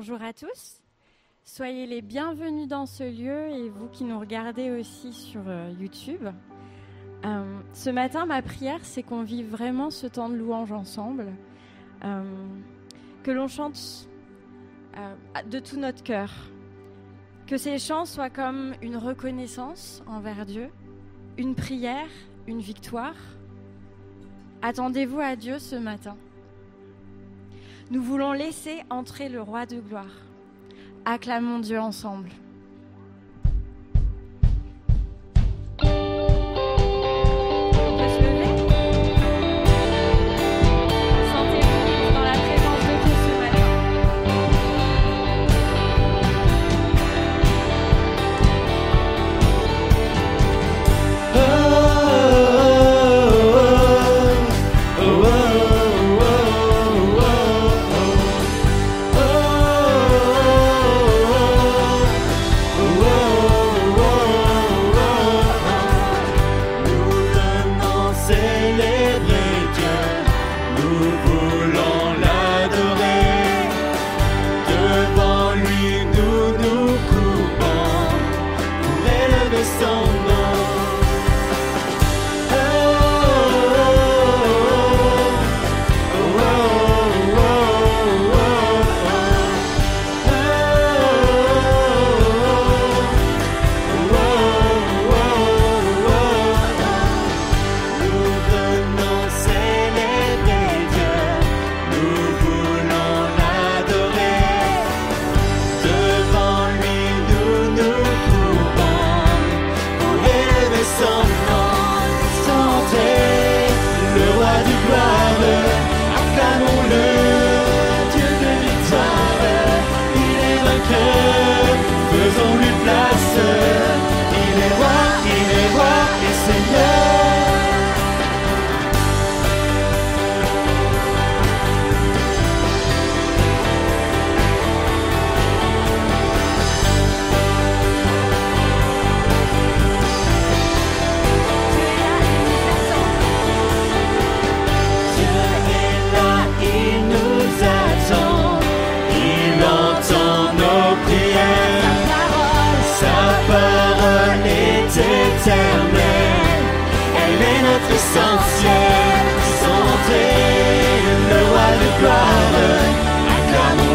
Bonjour à tous. Soyez les bienvenus dans ce lieu et vous qui nous regardez aussi sur euh, YouTube. Euh, ce matin, ma prière, c'est qu'on vive vraiment ce temps de louange ensemble, euh, que l'on chante de tout notre cœur, que ces chants soient comme une reconnaissance envers Dieu, une prière, une victoire. Attendez-vous à Dieu ce matin. Nous voulons laisser entrer le roi de gloire. Acclamons Dieu ensemble.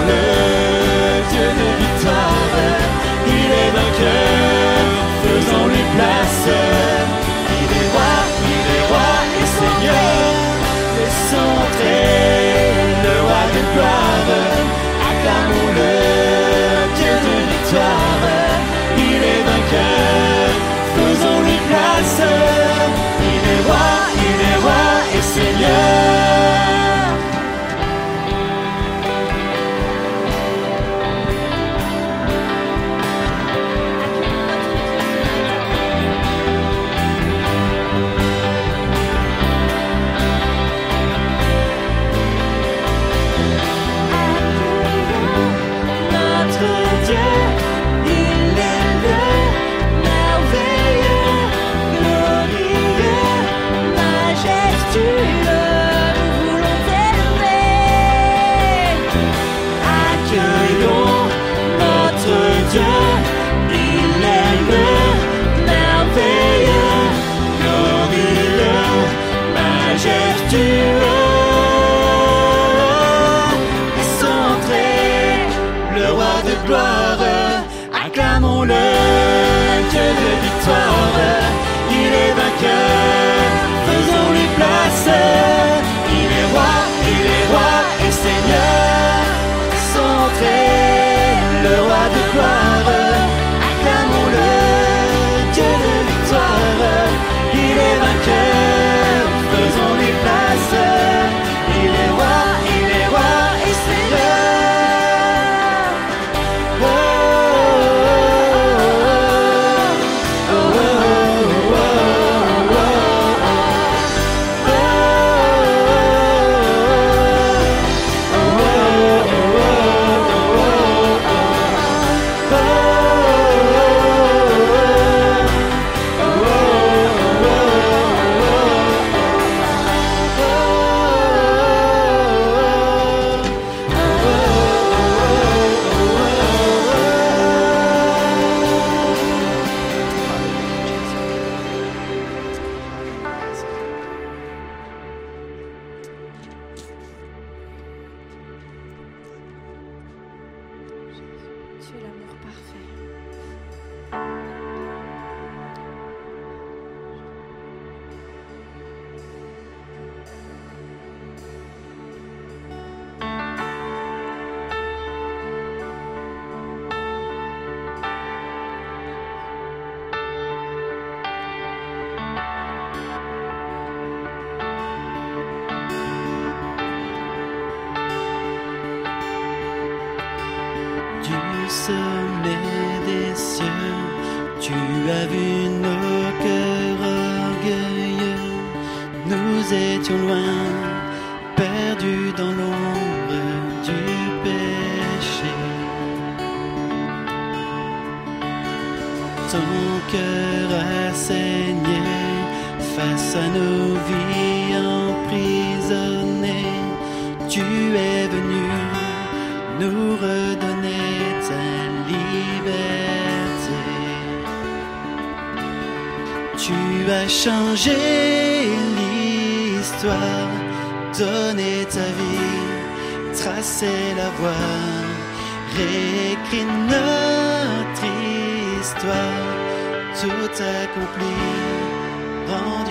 name. Ton cœur a face à nos vies emprisonnées. Tu es venu nous redonner ta liberté. Tu as changé l'histoire, donné ta vie, tracé la voie, réécrit notre histoire, tout accompli, rendu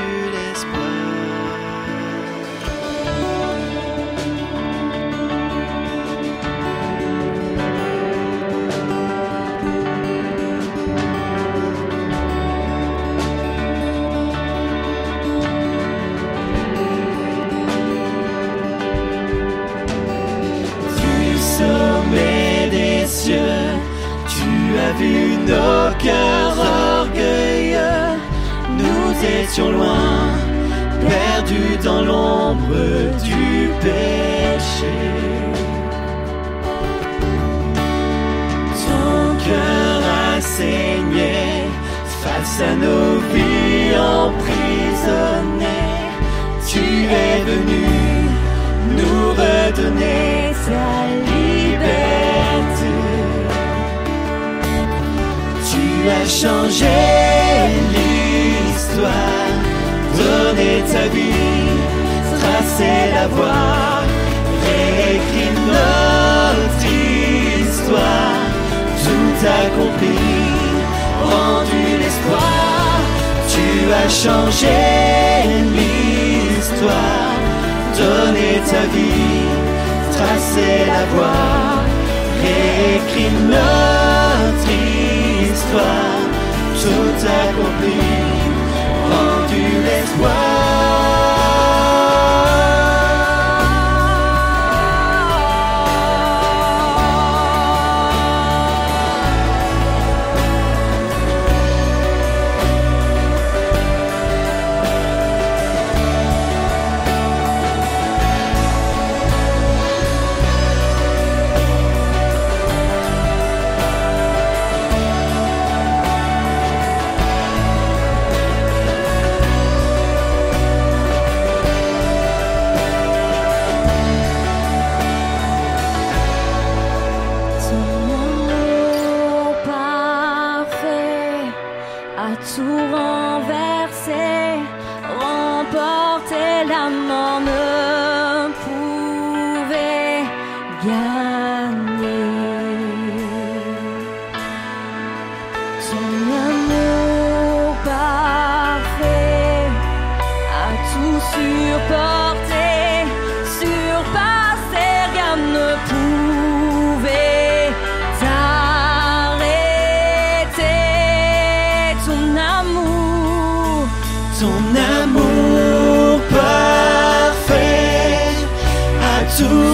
nos cœurs orgueilleux. Nous étions loin, perdus dans l'ombre du péché. Ton cœur a saigné face à nos vies emprisonnées. Tu es venu nous redonner sa liberté. As changé l'histoire, donné ta vie, tracé la voie, réécrit notre histoire, tout accompli, rendu l'espoir. Tu as changé l'histoire, donné ta vie, tracé la voie, réécrit notre histoire, tout accompli, rendu l'espoir. Ton amour parfait a tout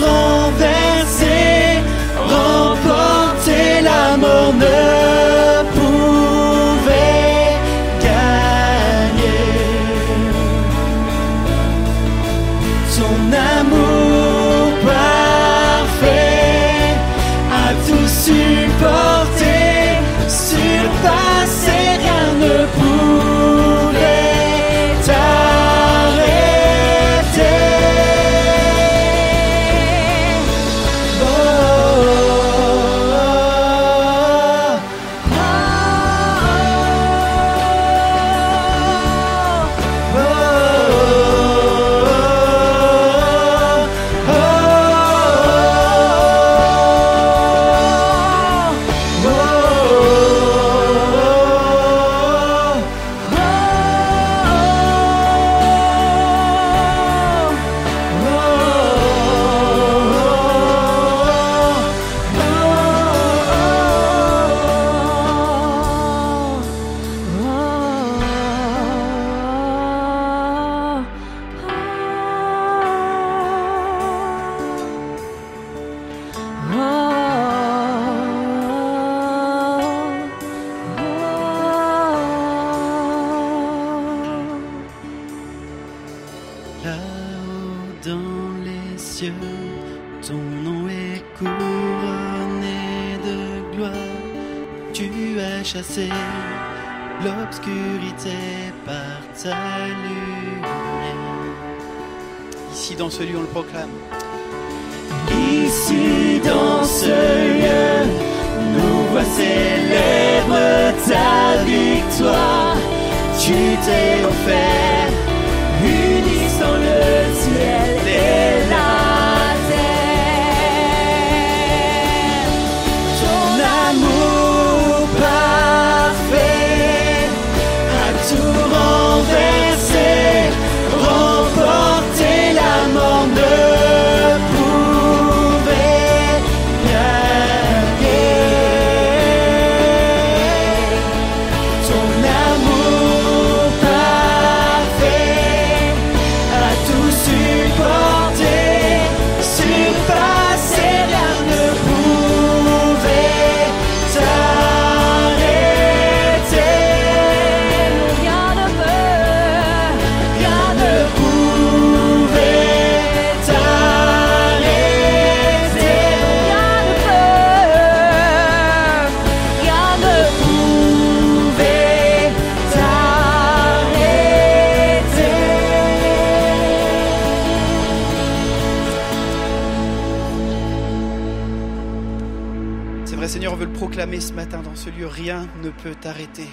lieu. Rien ne peut t'arrêter.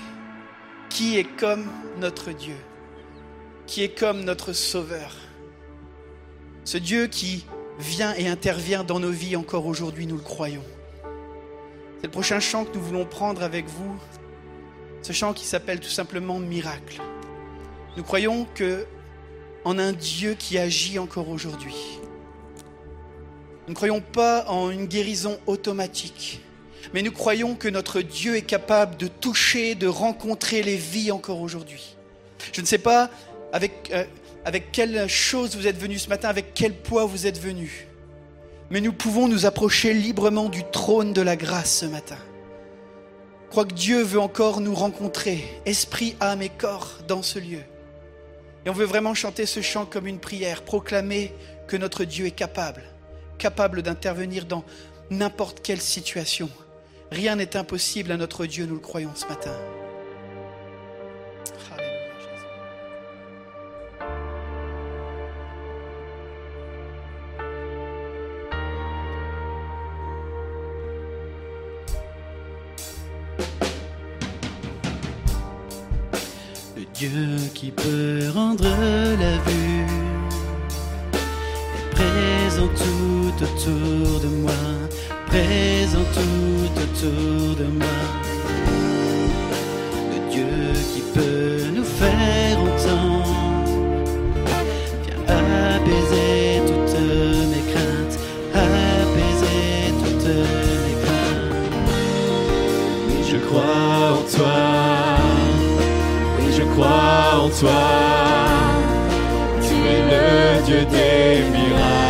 Qui est comme notre Dieu? Qui est comme notre Sauveur? Ce Dieu qui vient et intervient dans nos vies encore aujourd'hui, nous le croyons. C'est le prochain chant que nous voulons prendre avec vous. Ce chant qui s'appelle tout simplement Miracle. Nous croyons que en un Dieu qui agit encore aujourd'hui. Nous ne croyons pas en une guérison automatique, mais nous croyons que notre Dieu est capable de toucher, de rencontrer les vies encore aujourd'hui. Je ne sais pas avec, euh, avec quelle chose vous êtes venu ce matin, avec quel poids vous êtes venu, mais nous pouvons nous approcher librement du trône de la grâce ce matin. Je crois que Dieu veut encore nous rencontrer, esprit, âme et corps, dans ce lieu. Et on veut vraiment chanter ce chant comme une prière, proclamer que notre Dieu est capable, capable d'intervenir dans n'importe quelle situation. Rien n'est impossible à notre Dieu, nous le croyons ce matin. Le Dieu qui peut rendre la vue est présent tout autour de moi, présent tout autour de moi. Le Dieu qui peut nous faire entendre, viens apaiser toutes mes craintes, apaiser toutes mes craintes. Oui, je crois en toi. Oui, je crois en toi. Tu es le Dieu des miracles.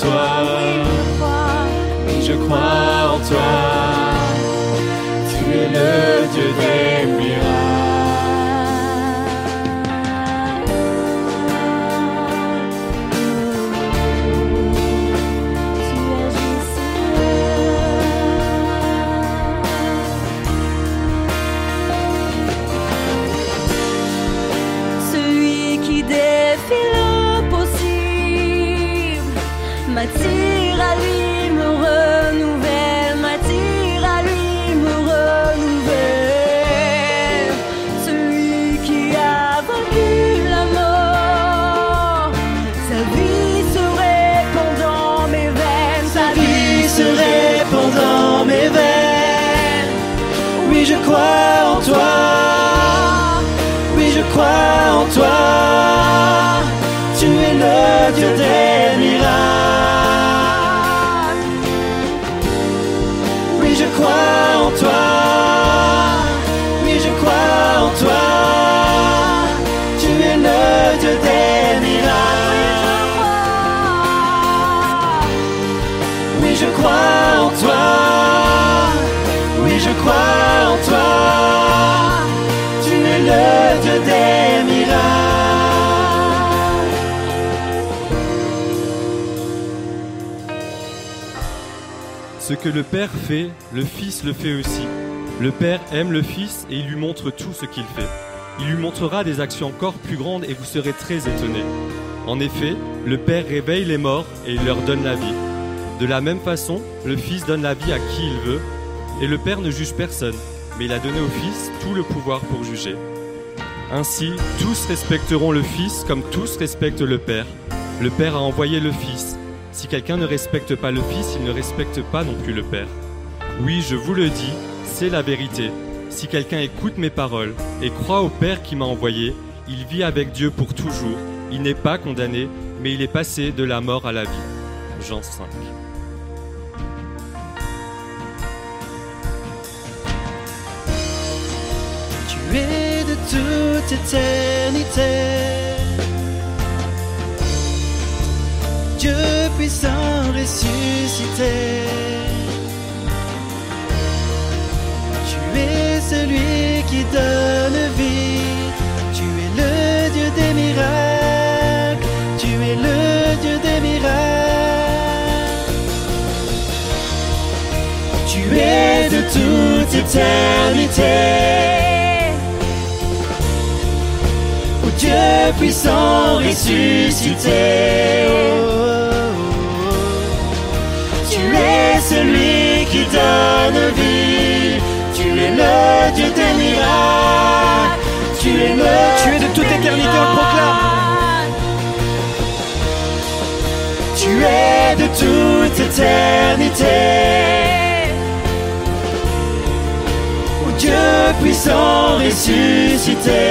Toi. Je crois en toi. Tu es le Dieu des miracles. Dieu des miracles. Oui, je crois en toi. Oui, je crois en toi. Tu es le Dieu des miracles. Oui, je crois en toi. Oui, je crois en toi. Tu es le Dieu Ce que le Père fait, le Fils le fait aussi. Le Père aime le Fils et il lui montre tout ce qu'il fait. Il lui montrera des actions encore plus grandes et vous serez très étonnés. En effet, le Père réveille les morts et il leur donne la vie. De la même façon, le Fils donne la vie à qui il veut, et le Père ne juge personne, mais il a donné au Fils tout le pouvoir pour juger. Ainsi, tous respecteront le Fils comme tous respectent le Père. Le Père a envoyé le Fils. Si quelqu'un ne respecte pas le Fils, il ne respecte pas non plus le Père. Oui, je vous le dis, c'est la vérité. Si quelqu'un écoute mes paroles et croit au Père qui m'a envoyé, il vit avec Dieu pour toujours. Il n'est pas condamné, mais il est passé de la mort à la vie. Jean 5. Tu es de toute éternité. Dieu puissant ressuscité. Tu es celui qui donne vie. Tu es le Dieu des miracles. Tu es le Dieu des miracles. Tu es de toute éternité. Dieu puissant ressuscité. Tu es celui qui donne vie. Tu es le Dieu des miracles. Tu es le Tu es de toute éternité, on le proclame. Tu es de toute éternité. Ô Dieu puissant ressuscité.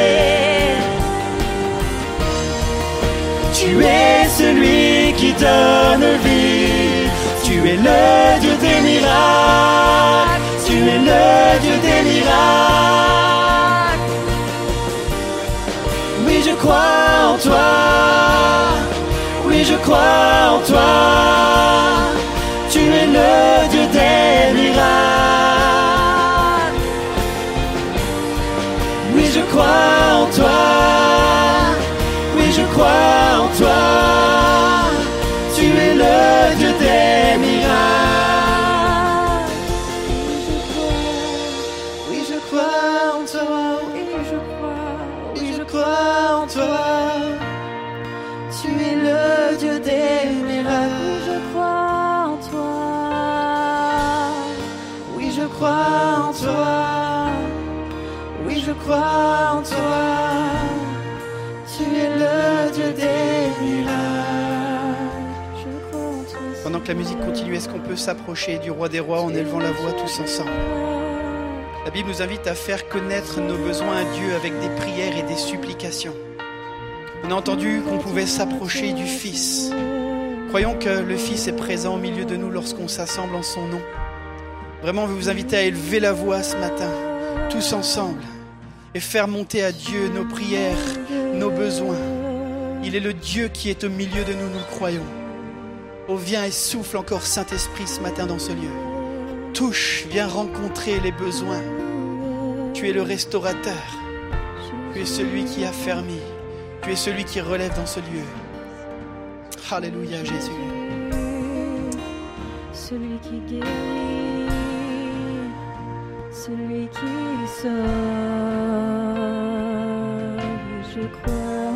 Tu es celui qui donne vie. Tu es le Dieu des miracles. Tu es le Dieu des miracles. Oui, je crois en toi. Oui, je crois en toi. Tu es le Dieu des miracles. Oui, je crois en toi. Oui, je crois en toi. Tu es le Dieu des Pendant que la musique continue, est-ce qu'on peut s'approcher du roi des rois en élevant la voix tous ensemble La Bible nous invite à faire connaître nos besoins à Dieu avec des prières et des supplications. On a entendu qu'on pouvait s'approcher du Fils. Croyons que le Fils est présent au milieu de nous lorsqu'on s'assemble en son nom. Vraiment, veut vous inviter à élever la voix ce matin, tous ensemble, et faire monter à Dieu nos prières, nos besoins. Il est le Dieu qui est au milieu de nous, nous le croyons. Oh, viens et souffle encore Saint-Esprit ce matin dans ce lieu. Touche, viens rencontrer les besoins. Tu es le restaurateur. Tu es celui qui a fermé. Tu es celui qui relève dans ce lieu. Alléluia Jésus. Celui qui guérit, celui qui sauve, je crois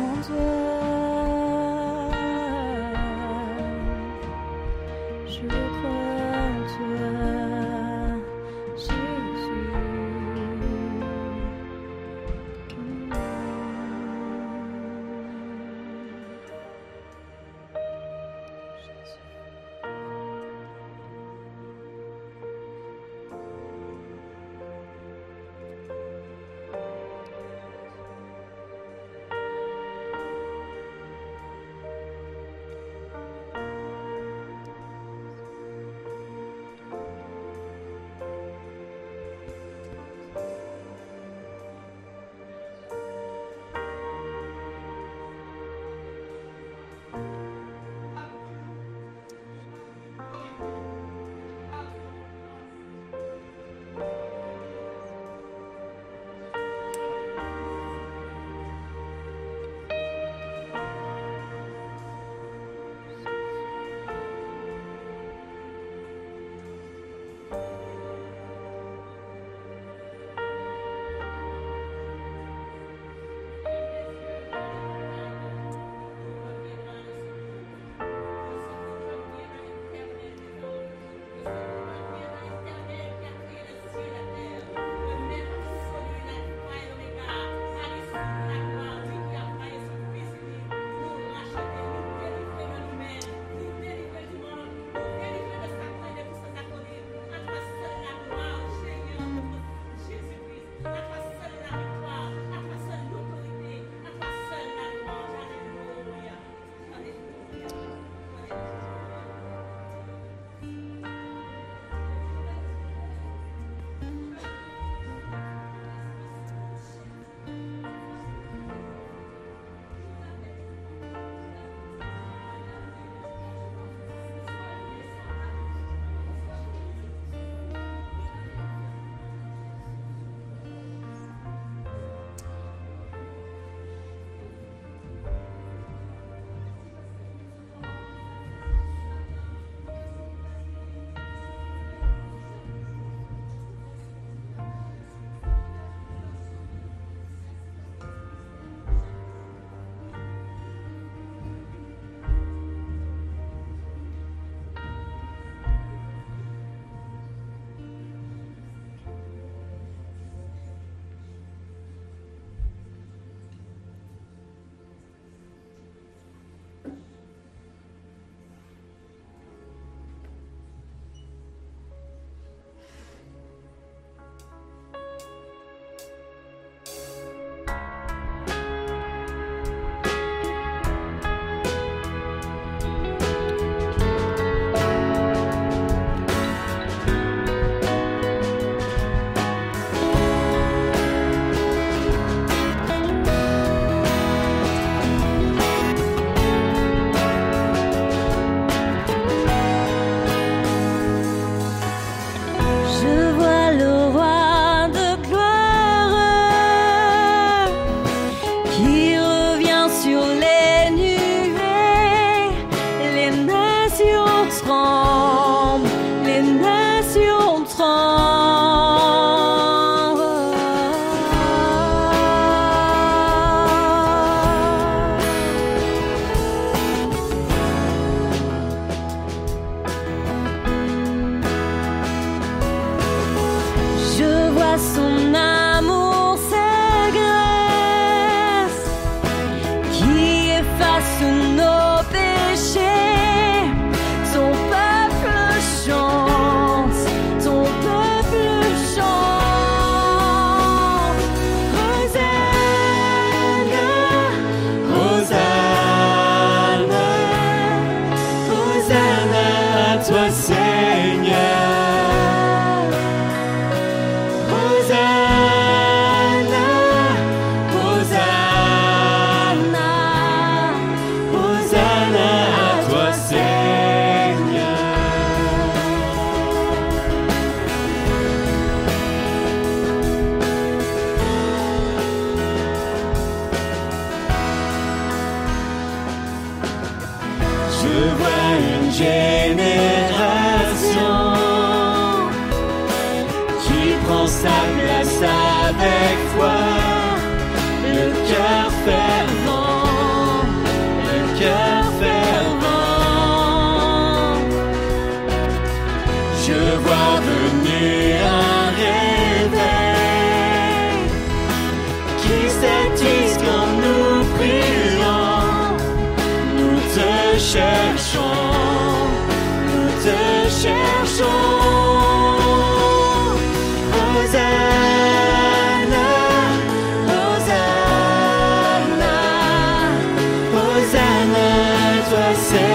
à toi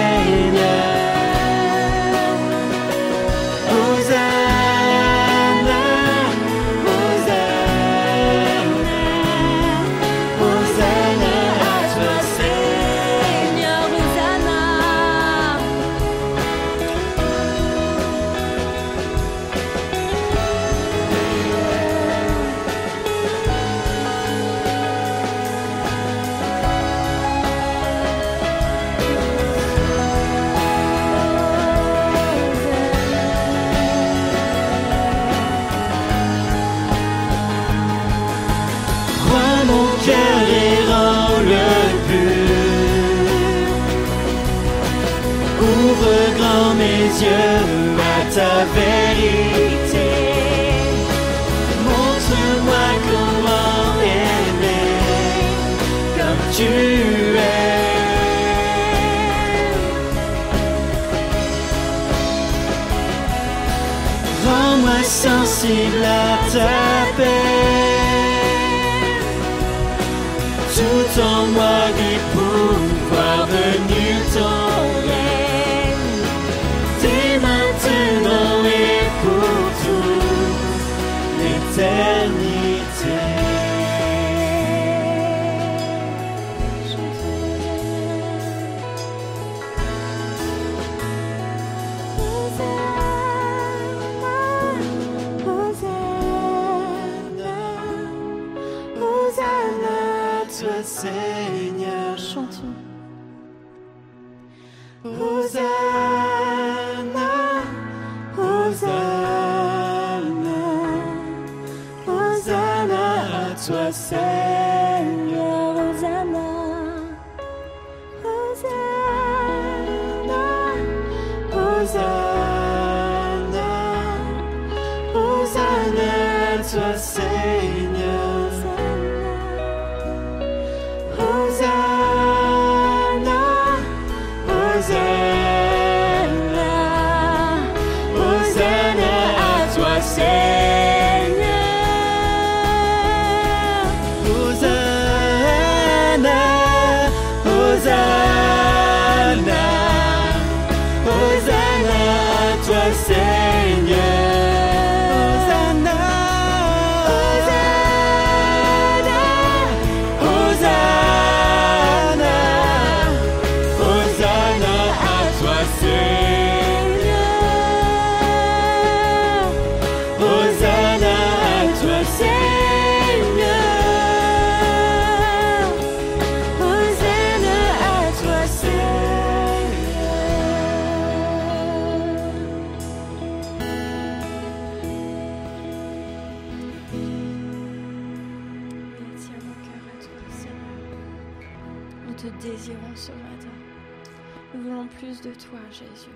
Nous voulons plus de toi, Jésus.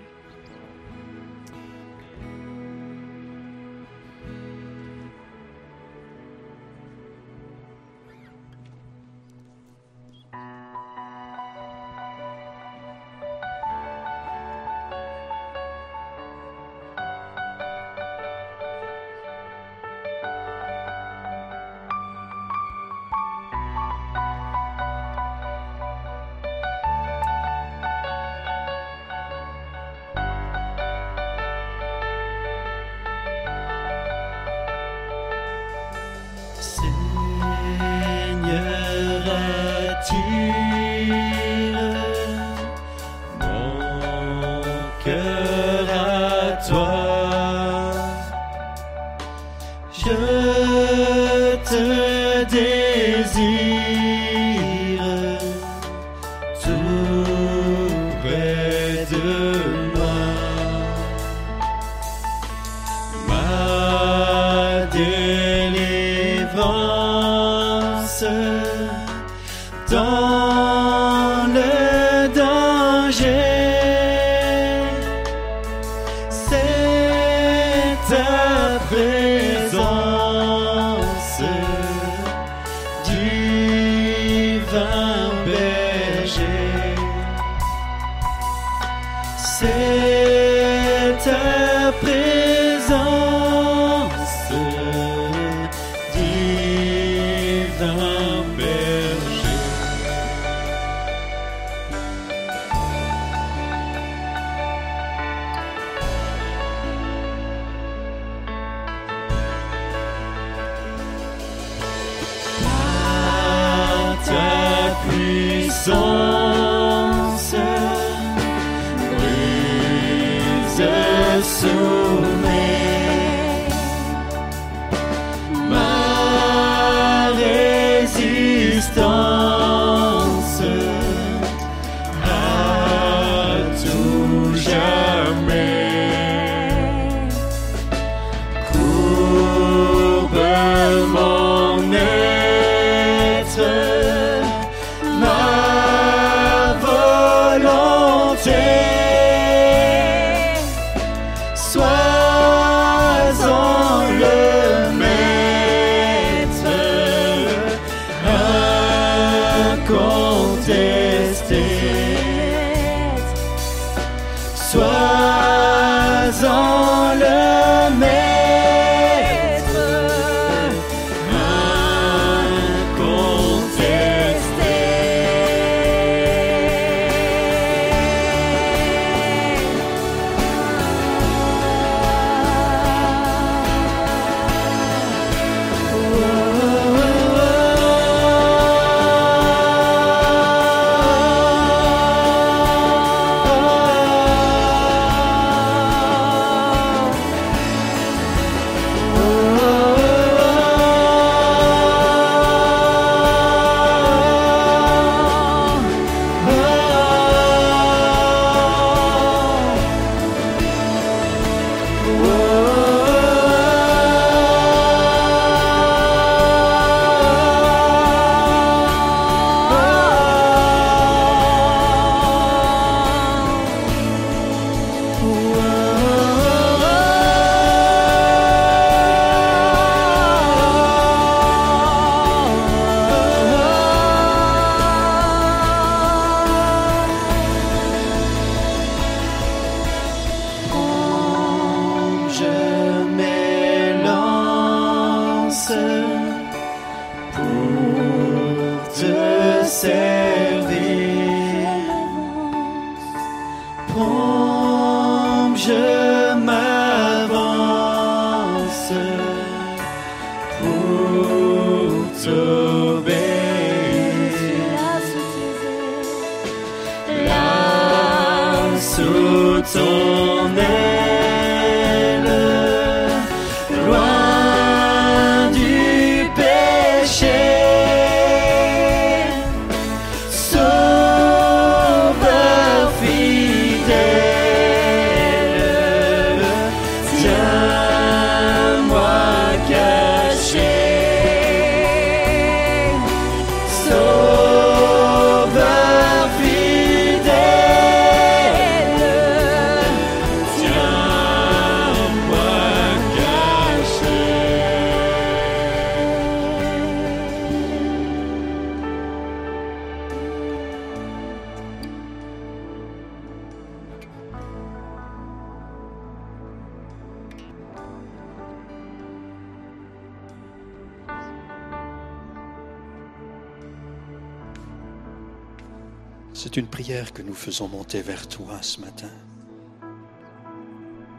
Faisons monter vers toi ce matin.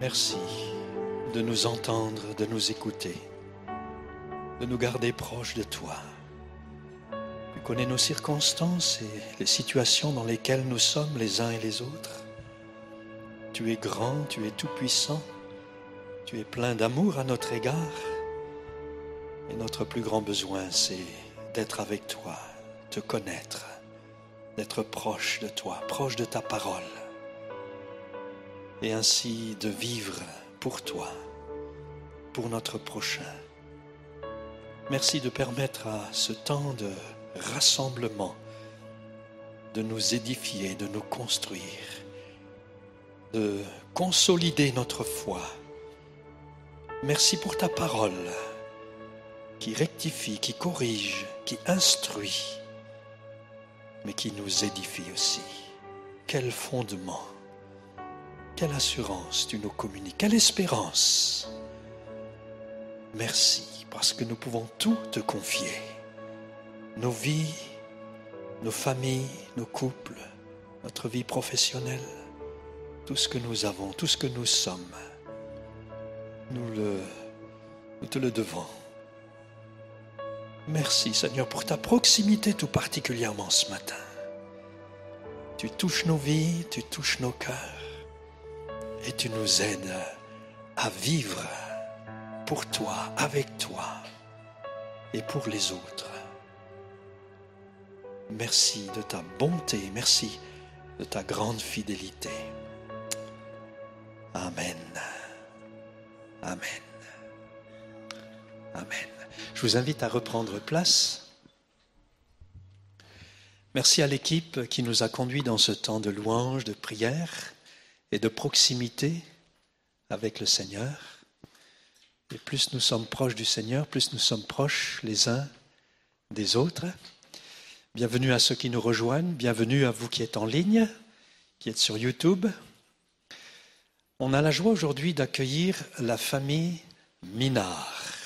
Merci de nous entendre, de nous écouter. de nous garder proches de toi. Tu connais nos circonstances et les situations dans lesquelles nous sommes les uns et les autres. Tu es grand, tu es tout-puissant, tu es plein d'amour à notre égard. Et notre plus grand besoin, c'est d'être avec toi, te connaître, proche de toi, proche de ta parole, et ainsi de vivre pour toi, pour notre prochain. Merci de permettre à ce temps de rassemblement de nous édifier, de nous construire, de consolider notre foi. Merci pour ta parole qui rectifie, qui corrige, qui instruit, mais qui nous édifie aussi. Quel fondement, quelle assurance tu nous communiques, quelle espérance. Merci parce que nous pouvons tout te confier. Nos vies, nos familles, nos couples, notre vie professionnelle, tout ce que nous avons, tout ce que nous sommes. Nous, te le devons. Merci Seigneur pour ta proximité tout particulièrement ce matin. Tu touches nos vies, tu touches nos cœurs et tu nous aides à vivre pour toi, avec toi et pour les autres. Merci de ta bonté, merci de ta grande fidélité. Amen. Amen. Amen. Je vous invite à reprendre place. Merci à l'équipe qui nous a conduits dans ce temps de louange, de prière et de proximité avec le Seigneur. Et plus nous sommes proches du Seigneur, plus nous sommes proches les uns des autres. Bienvenue à ceux qui nous rejoignent, bienvenue à vous qui êtes en ligne, qui êtes sur YouTube. On a la joie aujourd'hui d'accueillir la famille Minard.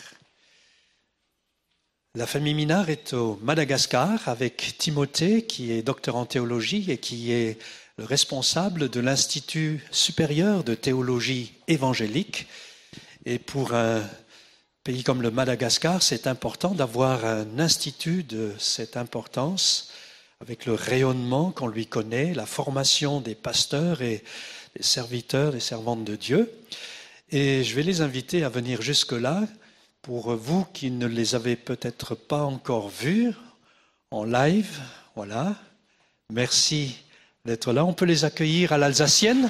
La famille Minard est au Madagascar avec Timothée qui est docteur en théologie et qui est le responsable de l'Institut supérieur de théologie évangélique. Et pour un pays comme le Madagascar, c'est important d'avoir un institut de cette importance avec le rayonnement qu'on lui connaît, la formation des pasteurs et des serviteurs et servantes de Dieu. Et je vais les inviter à venir jusque-là pour vous qui ne les avez peut-être pas encore vus en live. Voilà. Merci d'être là. On peut les accueillir à l'Alsacienne.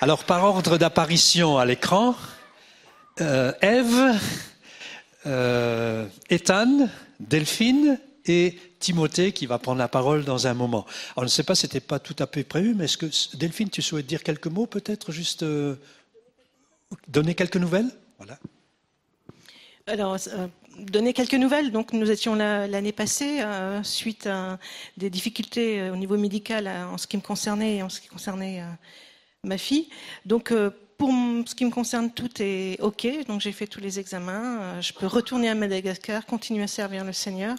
Alors, par ordre d'apparition à l'écran, euh, Ève, euh, Ethan, Delphine et Timothée qui va prendre la parole dans un moment. Je ne sais pas, c'était pas tout à fait prévu, mais est-ce que Delphine, tu souhaites dire quelques mots, peut-être juste euh, donner quelques nouvelles? Voilà. Alors, euh, donner quelques nouvelles. Donc, nous étions là l'année passée euh, suite à des difficultés au niveau médical en ce qui me concernait et en ce qui concernait ma fille. Donc, pour ce qui me concerne, tout est OK. Donc, j'ai fait tous les examens. Je peux retourner à Madagascar, continuer à servir le Seigneur.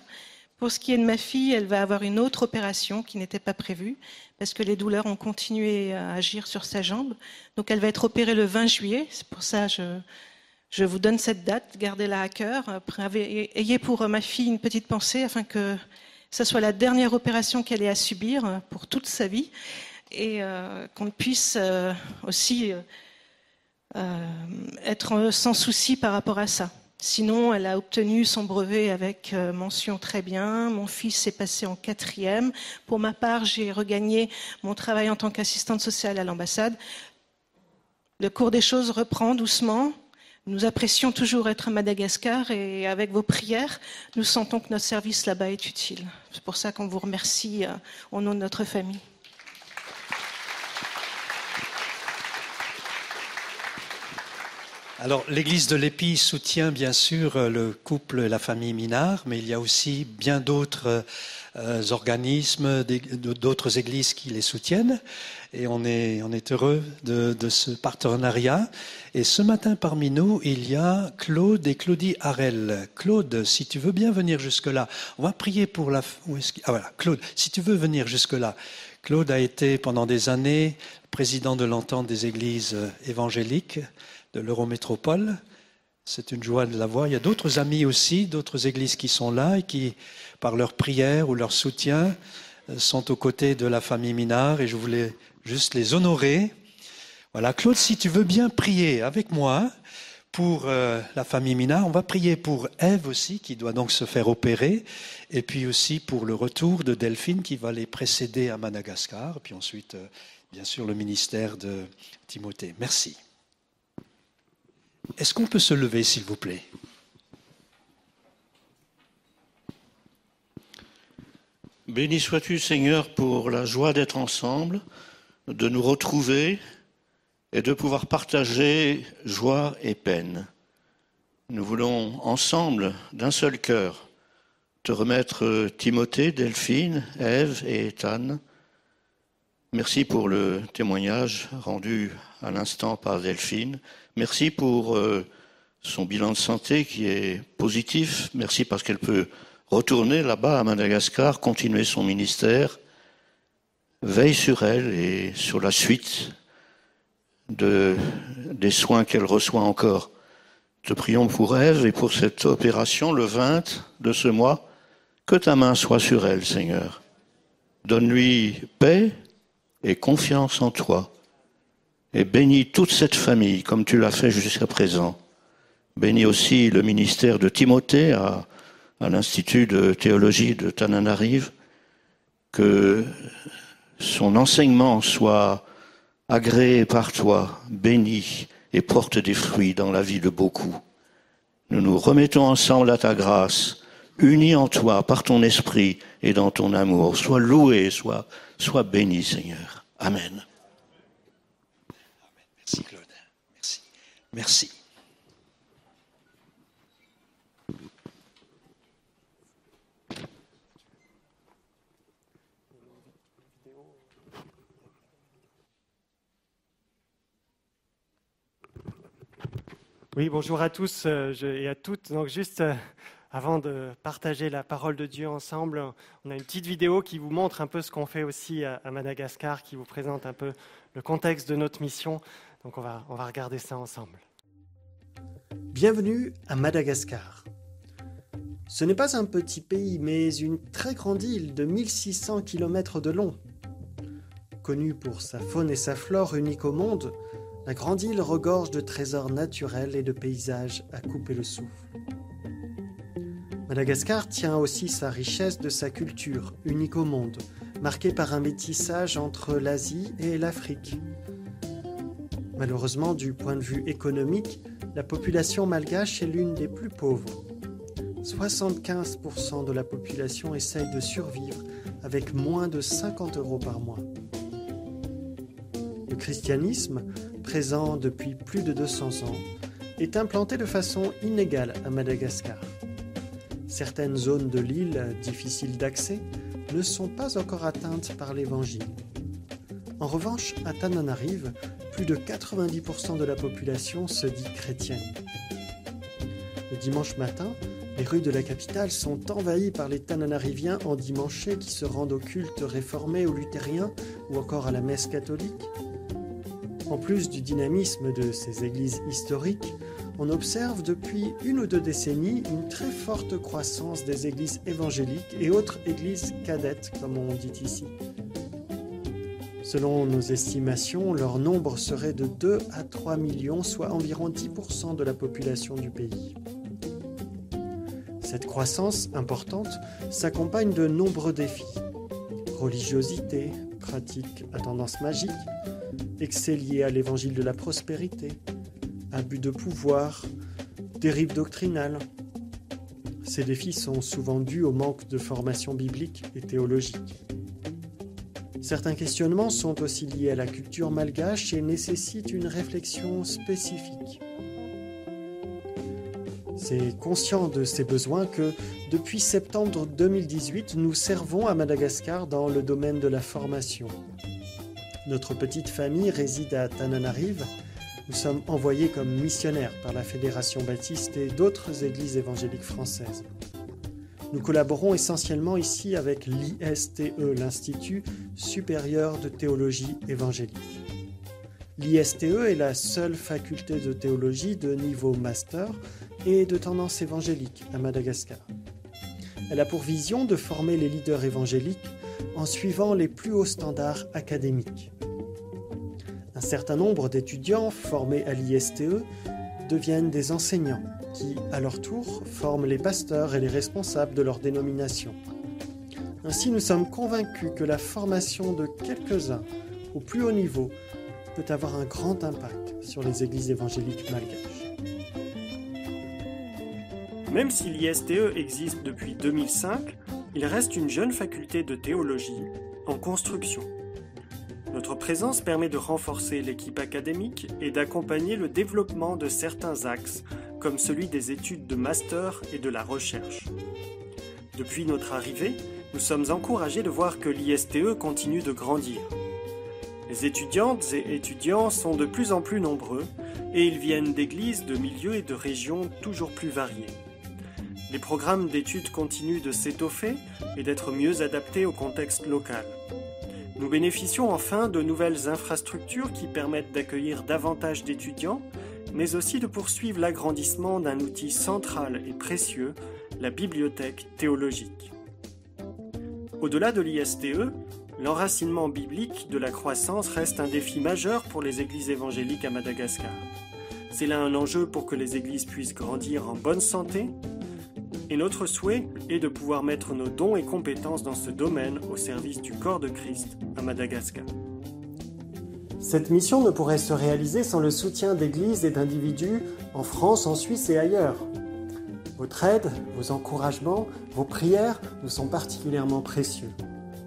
Pour ce qui est de ma fille, elle va avoir une autre opération qui n'était pas prévue parce que les douleurs ont continué à agir sur sa jambe. Donc, elle va être opérée le 20 juillet. C'est pour ça que je, vous donne cette date, gardez-la à cœur. Ayez pour ma fille une petite pensée afin que ce soit la dernière opération qu'elle ait à subir pour toute sa vie et euh, qu'on puisse euh, aussi euh, être sans souci par rapport à ça. Sinon, elle a obtenu son brevet avec euh, mention très bien. Mon fils est passé en quatrième. Pour ma part, j'ai regagné mon travail en tant qu'assistante sociale à l'ambassade. Le cours des choses reprend doucement. Nous apprécions toujours être à Madagascar et avec vos prières, nous sentons que notre service là-bas est utile. C'est pour ça qu'on vous remercie euh, au nom de notre famille. Alors, l'église de l'Épi soutient bien sûr euh, le couple et la famille Minard, mais il y a aussi bien d'autres euh, organismes, d'autres églises qui les soutiennent. Et on est, heureux de, ce partenariat. Et ce matin, parmi nous, il y a Claude et Claudie Harel. Claude, si tu veux bien venir jusque-là, on va prier pour la... Ah voilà, Claude, si tu veux venir jusque-là. Claude a été pendant des années président de l'entente des églises évangéliques l'Eurométropole. C'est une joie de l'avoir. Il y a d'autres amis aussi, d'autres églises qui sont là et qui, par leur prière ou leur soutien, sont aux côtés de la famille Minard et je voulais juste les honorer. Voilà, Claude, si tu veux bien prier avec moi pour euh, la famille Minard, on va prier pour Ève aussi, qui doit donc se faire opérer, et puis aussi pour le retour de Delphine, qui va les précéder à Madagascar, puis ensuite, euh, bien sûr, le ministère de Timothée. Merci. Est-ce qu'on peut se lever, s'il vous plaît? Béni sois-tu, Seigneur, pour la joie d'être ensemble, de nous retrouver et de pouvoir partager joie et peine. Nous voulons ensemble, d'un seul cœur, te remettre Timothée, Delphine, Ève et Ethan. Merci pour le témoignage rendu à l'instant par Delphine. Merci pour euh, son bilan de santé qui est positif. Merci parce qu'elle peut retourner là-bas à Madagascar, continuer son ministère. Veille sur elle et sur la suite de, des soins qu'elle reçoit encore. Te prions pour Ève et pour cette opération le 20 de ce mois. Que ta main soit sur elle, Seigneur. Donne-lui paix et confiance en toi. Et bénis toute cette famille comme tu l'as fait jusqu'à présent. Bénis aussi le ministère de Timothée à, l'Institut de théologie de Tananarive. Que son enseignement soit agréé par toi, béni et porte des fruits dans la vie de beaucoup. Nous nous remettons ensemble à ta grâce, unis en toi par ton esprit et dans ton amour. Sois loué, sois béni, Seigneur. Amen. Merci, Claude. Merci. Merci. Oui, bonjour à tous euh, et à toutes. Donc juste euh, avant de partager la parole de Dieu ensemble, on a une petite vidéo qui vous montre un peu ce qu'on fait aussi à, Madagascar, qui vous présente un peu le contexte de notre mission. Donc on va, regarder ça ensemble. Bienvenue à Madagascar. Ce n'est pas un petit pays, mais une très grande île de 1600 km de long. Connue pour sa faune et sa flore unique au monde, la grande île regorge de trésors naturels et de paysages à couper le souffle. Madagascar tient aussi sa richesse de sa culture, unique au monde, marquée par un métissage entre l'Asie et l'Afrique. Malheureusement, du point de vue économique, la population malgache est l'une des plus pauvres. 75% de la population essaye de survivre avec moins de 50 euros par mois. Le christianisme, présent depuis plus de 200 ans, est implanté de façon inégale à Madagascar. Certaines zones de l'île, difficiles d'accès, ne sont pas encore atteintes par l'Évangile. En revanche, à Tananarive, plus de 90% de la population se dit chrétienne. Le dimanche matin, les rues de la capitale sont envahies par les Tananariviens endimanchés qui se rendent au culte réformé ou luthérien ou encore à la messe catholique. En plus du dynamisme de ces églises historiques, on observe depuis une ou deux décennies une très forte croissance des églises évangéliques et autres églises cadettes, comme on dit ici. Selon nos estimations, leur nombre serait de 2 à 3 millions, soit environ 10% de la population du pays. Cette croissance importante s'accompagne de nombreux défis. Religiosité, pratiques à tendance magique, excès liés à l'évangile de la prospérité, abus de pouvoir, dérives doctrinales. Ces défis sont souvent dus au manque de formation biblique et théologique. Certains questionnements sont aussi liés à la culture malgache et nécessitent une réflexion spécifique. C'est conscient de ces besoins que, depuis septembre 2018, nous servons à Madagascar dans le domaine de la formation. Notre petite famille réside à Tananarive. Nous sommes envoyés comme missionnaires par la Fédération baptiste et d'autres églises évangéliques françaises. Nous collaborons essentiellement ici avec l'ISTE, l'Institut supérieur de théologie évangélique. L'ISTE est la seule faculté de théologie de niveau master et de tendance évangélique à Madagascar. Elle a pour vision de former les leaders évangéliques en suivant les plus hauts standards académiques. Un certain nombre d'étudiants formés à l'ISTE deviennent des enseignants qui, à leur tour, forment les pasteurs et les responsables de leur dénomination. Ainsi, nous sommes convaincus que la formation de quelques-uns au plus haut niveau peut avoir un grand impact sur les églises évangéliques malgaches. Même si l'ISTE existe depuis 2005, il reste une jeune faculté de théologie en construction. Notre présence permet de renforcer l'équipe académique et d'accompagner le développement de certains axes, comme celui des études de master et de la recherche. Depuis notre arrivée, nous sommes encouragés de voir que l'ISTE continue de grandir. Les étudiantes et étudiants sont de plus en plus nombreux et ils viennent d'églises, de milieux et de régions toujours plus variés. Les programmes d'études continuent de s'étoffer et d'être mieux adaptés au contexte local. Nous bénéficions enfin de nouvelles infrastructures qui permettent d'accueillir davantage d'étudiants, mais aussi de poursuivre l'agrandissement d'un outil central et précieux, la bibliothèque théologique. Au-delà de l'ISTE, l'enracinement biblique de la croissance reste un défi majeur pour les églises évangéliques à Madagascar. C'est là un enjeu pour que les églises puissent grandir en bonne santé, et notre souhait est de pouvoir mettre nos dons et compétences dans ce domaine au service du corps de Christ à Madagascar. Cette mission ne pourrait se réaliser sans le soutien d'églises et d'individus en France, en Suisse et ailleurs. Votre aide, vos encouragements, vos prières nous sont particulièrement précieux.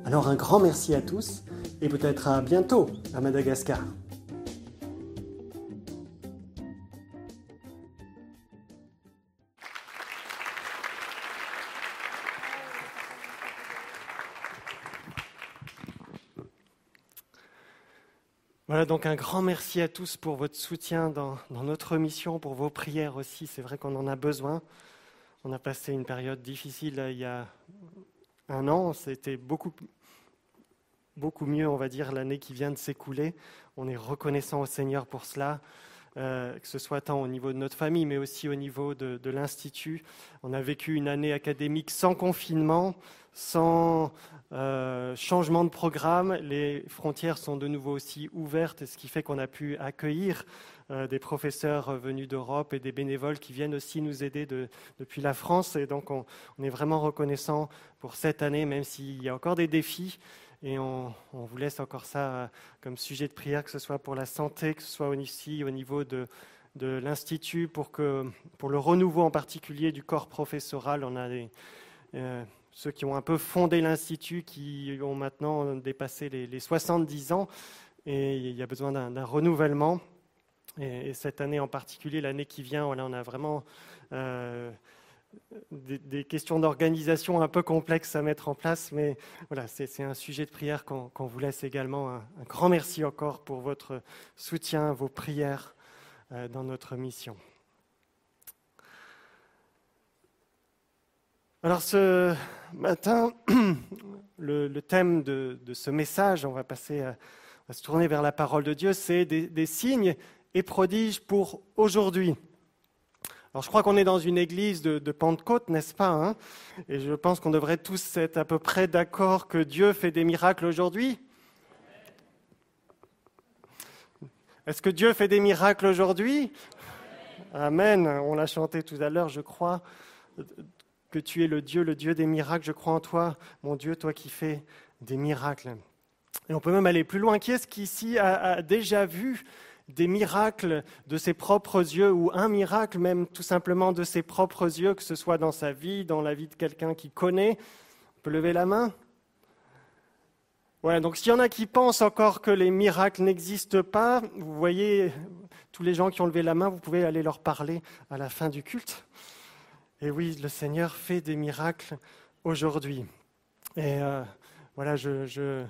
Alors un grand merci à tous et peut-être à bientôt à Madagascar. Voilà, donc un grand merci à tous pour votre soutien dans, notre mission, pour vos prières aussi. C'est vrai qu'on en a besoin. On a passé une période difficile là, il y a un an. C'était beaucoup, beaucoup mieux, on va dire, l'année qui vient de s'écouler. On est reconnaissant au Seigneur pour cela. Euh, que ce soit tant au niveau de notre famille, mais aussi au niveau de l'Institut. On a vécu une année académique sans confinement, sans euh, changement de programme. Les frontières sont de nouveau aussi ouvertes, ce qui fait qu'on a pu accueillir euh, des professeurs venus d'Europe et des bénévoles qui viennent aussi nous aider de, depuis la France. Et donc, on, est vraiment reconnaissant pour cette année, même s'il y a encore des défis. Et on, vous laisse encore ça comme sujet de prière, que ce soit pour la santé, que ce soit ici au niveau de, de l'Institut, pour, pour le renouveau en particulier du corps professoral. On a des, euh, ceux qui ont un peu fondé l'Institut, qui ont maintenant dépassé les, les, 70 ans, et il y a besoin d'un renouvellement. Et, et, cette année en particulier, l'année qui vient, voilà, on a vraiment euh, des, questions d'organisation un peu complexes à mettre en place, mais voilà, c'est un sujet de prière qu'on qu vous laisse également. Un, un, grand merci encore pour votre soutien, vos prières euh, dans notre mission. Alors ce matin, le, thème de, ce message, on va se tourner vers la parole de Dieu, c'est des, signes et prodiges pour aujourd'hui. Alors je crois qu'on est dans une église de, de Pentecôte, n'est-ce pas hein? Et je pense qu'on devrait tous être à peu près d'accord que Dieu fait des miracles aujourd'hui. Est-ce que Dieu fait des miracles aujourd'hui? Amen. On l'a chanté tout à l'heure, je crois que tu es le Dieu, le Dieu des miracles. Je crois en toi, mon Dieu, toi qui fais des miracles. Et on peut même aller plus loin. Qui est-ce qui ici a, déjà vu des miracles de ses propres yeux ou un miracle même tout simplement de ses propres yeux, que ce soit dans sa vie, dans la vie de quelqu'un qui connaît? On peut lever la main? Voilà, donc s'il y en a qui pensent encore que les miracles n'existent pas, vous voyez, tous les gens qui ont levé la main, vous pouvez aller leur parler à la fin du culte. Et oui, le Seigneur fait des miracles aujourd'hui. Et euh, voilà, je,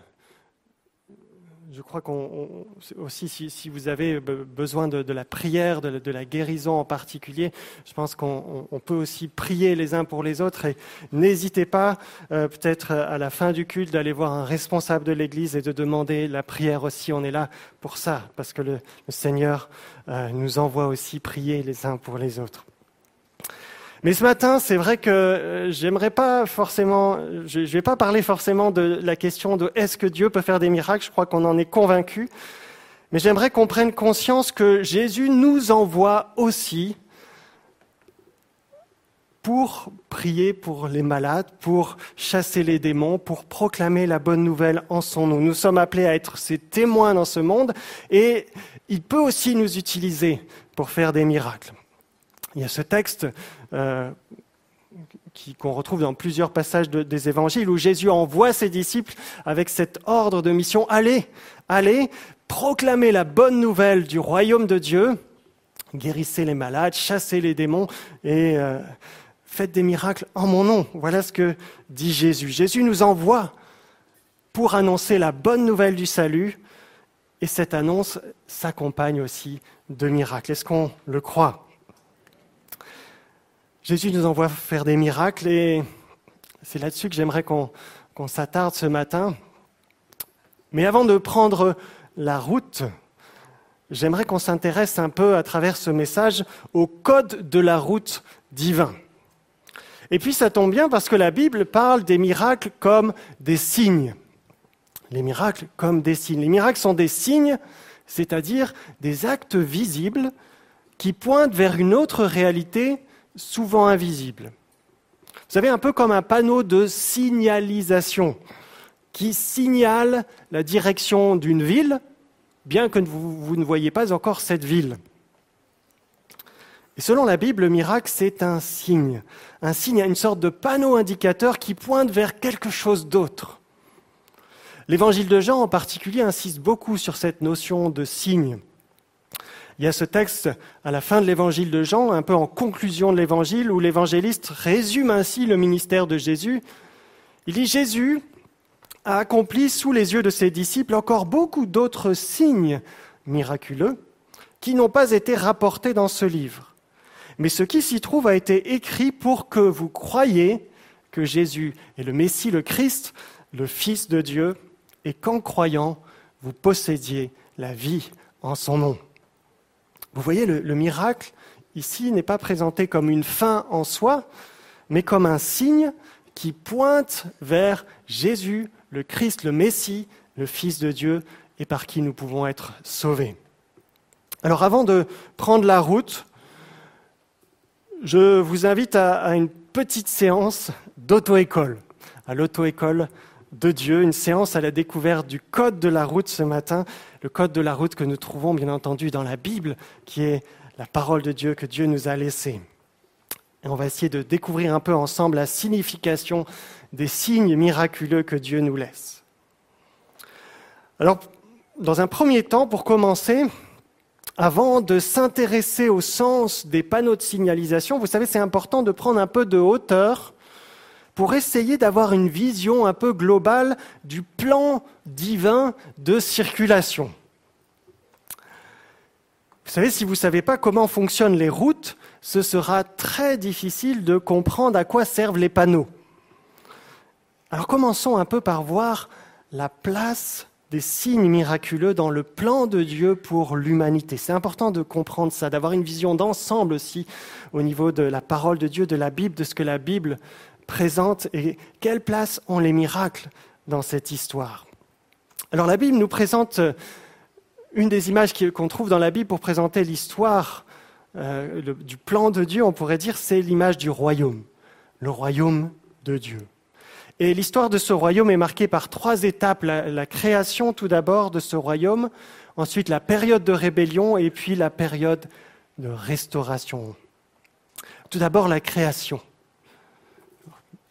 crois qu'on aussi, si, vous avez besoin de, la prière, de, la guérison en particulier, je pense qu'on peut aussi prier les uns pour les autres. Et n'hésitez pas, euh, peut-être à la fin du culte, d'aller voir un responsable de l'Église et de demander la prière aussi. On est là pour ça, parce que le, Seigneur euh, nous envoie aussi prier les uns pour les autres. Mais ce matin, c'est vrai que euh, j'aimerais pas forcément, je ne vais pas parler forcément de la question de est-ce que Dieu peut faire des miracles, je crois qu'on en est convaincu. Mais j'aimerais qu'on prenne conscience que Jésus nous envoie aussi pour prier pour les malades, pour chasser les démons, pour proclamer la bonne nouvelle en son nom. Nous sommes appelés à être ses témoins dans ce monde et il peut aussi nous utiliser pour faire des miracles. Il y a ce texte euh, qu'on retrouve dans plusieurs passages des évangiles où Jésus envoie ses disciples avec cet ordre de mission allez, allez, proclamez la bonne nouvelle du royaume de Dieu, guérissez les malades, chassez les démons et euh, faites des miracles en mon nom. Voilà ce que dit Jésus. Jésus nous envoie pour annoncer la bonne nouvelle du salut et cette annonce s'accompagne aussi de miracles. Est-ce qu'on le croit? Jésus nous envoie faire des miracles et c'est là-dessus que j'aimerais qu'on s'attarde ce matin. Mais avant de prendre la route, j'aimerais qu'on s'intéresse un peu à travers ce message au code de la route divin. Et puis ça tombe bien parce que la Bible parle des miracles comme des signes. Les miracles comme des signes. Les miracles sont des signes, c'est-à-dire des actes visibles qui pointent vers une autre réalité souvent invisible. Vous savez, un peu comme un panneau de signalisation qui signale la direction d'une ville, bien que vous, ne voyez pas encore cette ville. Et selon la Bible, le miracle, c'est un signe. Un signe, une sorte de panneau indicateur qui pointe vers quelque chose d'autre. L'évangile de Jean en particulier insiste beaucoup sur cette notion de signe. Il y a ce texte à la fin de l'évangile de Jean, un peu en conclusion de l'évangile, où l'évangéliste résume ainsi le ministère de Jésus. Il dit Jésus a accompli sous les yeux de ses disciples encore beaucoup d'autres signes miraculeux qui n'ont pas été rapportés dans ce livre. Mais ce qui s'y trouve a été écrit pour que vous croyiez que Jésus est le Messie, le Christ, le Fils de Dieu, et qu'en croyant, vous possédiez la vie en son nom. Vous voyez, le, miracle ici n'est pas présenté comme une fin en soi, mais comme un signe qui pointe vers Jésus, le Christ, le Messie, le Fils de Dieu, et par qui nous pouvons être sauvés. Alors avant de prendre la route, je vous invite à, une petite séance d'auto-école, à l'auto-école de Dieu, une séance à la découverte du code de la route ce matin, le code de la route que nous trouvons bien entendu dans la Bible, qui est la parole de Dieu que Dieu nous a laissée. Et on va essayer de découvrir un peu ensemble la signification des signes miraculeux que Dieu nous laisse. Alors, dans un premier temps, pour commencer, avant de s'intéresser au sens des panneaux de signalisation, vous savez, c'est important de prendre un peu de hauteur pour essayer d'avoir une vision un peu globale du plan divin de circulation. Vous savez, si vous ne savez pas comment fonctionnent les routes, ce sera très difficile de comprendre à quoi servent les panneaux. Alors commençons un peu par voir la place des signes miraculeux dans le plan de Dieu pour l'humanité. C'est important de comprendre ça, d'avoir une vision d'ensemble aussi au niveau de la parole de Dieu, de la Bible, de ce que la Bible présente et quelle place ont les miracles dans cette histoire. Alors la Bible nous présente euh, une des images qu'on trouve dans la Bible pour présenter l'histoire euh, du plan de Dieu, on pourrait dire, c'est l'image du royaume, le royaume de Dieu. Et l'histoire de ce royaume est marquée par trois étapes. la création tout d'abord de ce royaume, ensuite la période de rébellion et puis la période de restauration. Tout d'abord la création.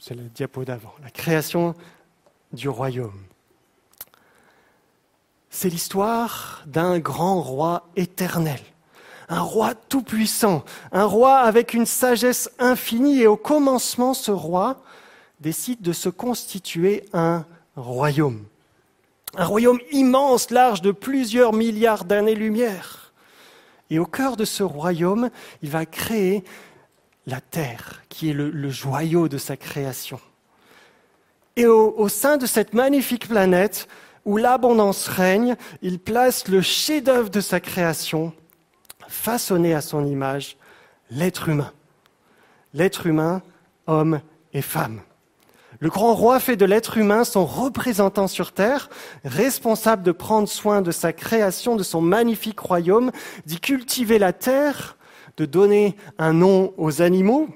C'est le diapo d'avant. La création du royaume. C'est l'histoire d'un grand roi éternel, un roi tout-puissant, un roi avec une sagesse infinie, et au commencement, ce roi décide de se constituer un royaume. Un royaume immense, large de plusieurs milliards d'années-lumière. Et au cœur de ce royaume, il va créer la terre, qui est le, joyau de sa création. Et au, au sein de cette magnifique planète, où l'abondance règne, il place le chef-d'œuvre de sa création, façonné à son image, l'être humain. L'être humain, homme et femme. Le grand roi fait de l'être humain son représentant sur terre, responsable de prendre soin de sa création, de son magnifique royaume, d'y cultiver la terre, de donner un nom aux animaux.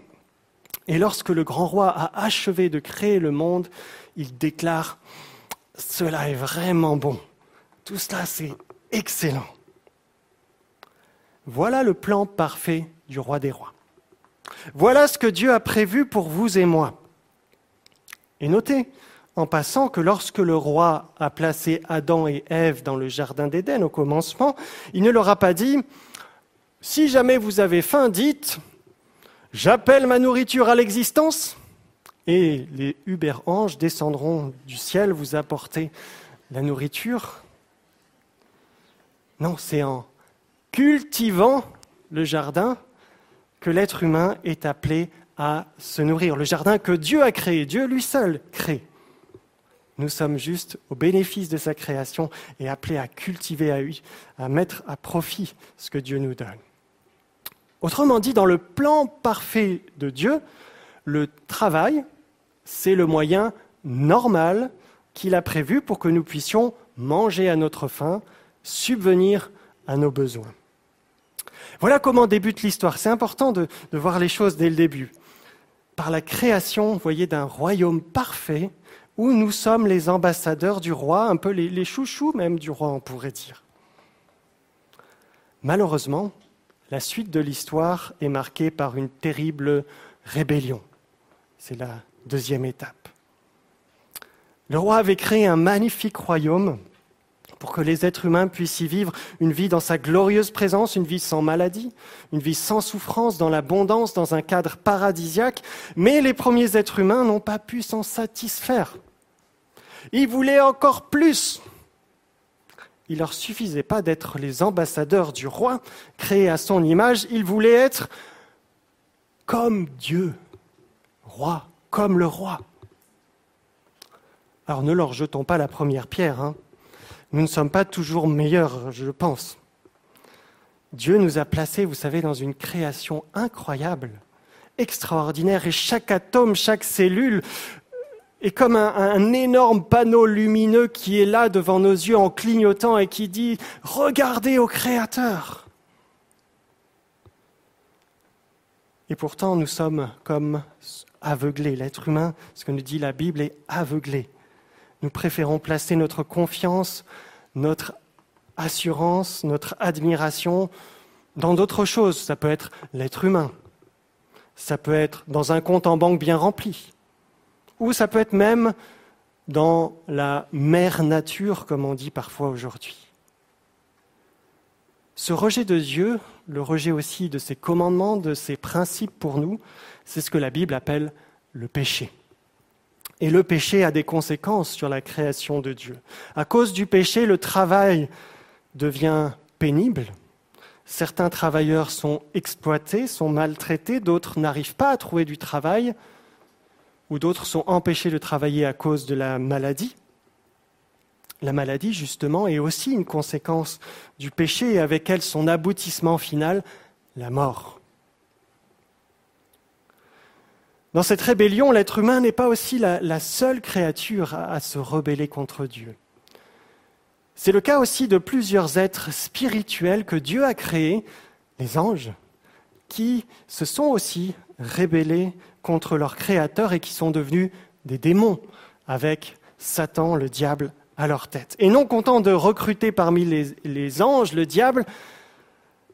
Et lorsque le grand roi a achevé de créer le monde, il déclare Cela est vraiment bon. Tout cela, c'est excellent. Voilà le plan parfait du roi des rois. Voilà ce que Dieu a prévu pour vous et moi. Et notez, en passant, que lorsque le roi a placé Adam et Ève dans le jardin d'Éden au commencement, il ne leur a pas dit Si jamais vous avez faim, dites J'appelle ma nourriture à l'existence et les Uber-anges descendront du ciel vous apporter la nourriture. Non, c'est en cultivant le jardin que l'être humain est appelé à se nourrir. Le jardin que Dieu a créé, Dieu lui seul crée. Nous sommes juste au bénéfice de sa création et appelés à cultiver, à, à mettre à profit ce que Dieu nous donne. Autrement dit, dans le plan parfait de Dieu, le travail, c'est le moyen normal qu'il a prévu pour que nous puissions manger à notre faim, subvenir à nos besoins. Voilà comment débute l'histoire. C'est important de, voir les choses dès le début. Par la création, vous voyez, d'un royaume parfait où nous sommes les ambassadeurs du roi, un peu les, les chouchous même du roi, on pourrait dire. Malheureusement, la suite de l'histoire est marquée par une terrible rébellion. C'est la deuxième étape. Le roi avait créé un magnifique royaume pour que les êtres humains puissent y vivre une vie dans sa glorieuse présence, une vie sans maladie, une vie sans souffrance, dans l'abondance, dans un cadre paradisiaque. Mais les premiers êtres humains n'ont pas pu s'en satisfaire. Ils voulaient encore plus. Il leur suffisait pas d'être les ambassadeurs du roi, créés à son image, ils voulaient être comme Dieu, roi, comme le roi. Alors ne leur jetons pas la première pierre. Hein. Nous ne sommes pas toujours meilleurs, je pense. Dieu nous a placés, vous savez, dans une création incroyable, extraordinaire, et chaque atome, chaque cellule est comme un, énorme panneau lumineux qui est là devant nos yeux en clignotant et qui dit ⁇ Regardez au Créateur !⁇ Et pourtant, nous sommes comme aveuglés. L'être humain, ce que nous dit la Bible, est aveuglé. Nous préférons placer notre confiance, notre assurance, notre admiration dans d'autres choses. Ça peut être l'être humain. Ça peut être dans un compte en banque bien rempli. Ou ça peut être même dans la mère nature, comme on dit parfois aujourd'hui. Ce rejet de Dieu, le rejet aussi de ses commandements, de ses principes pour nous, c'est ce que la Bible appelle le péché. Et le péché a des conséquences sur la création de Dieu. À cause du péché, le travail devient pénible. Certains travailleurs sont exploités, sont maltraités, d'autres n'arrivent pas à trouver du travail, ou d'autres sont empêchés de travailler à cause de la maladie. La maladie, justement, est aussi une conséquence du péché et avec elle son aboutissement final, la mort. Dans cette rébellion, l'être humain n'est pas aussi la, seule créature à, à, se rebeller contre Dieu. C'est le cas aussi de plusieurs êtres spirituels que Dieu a créés, les anges, qui se sont aussi rébellés contre leur créateur et qui sont devenus des démons avec Satan, le diable, à leur tête. Et non content de recruter parmi les, les anges, le diable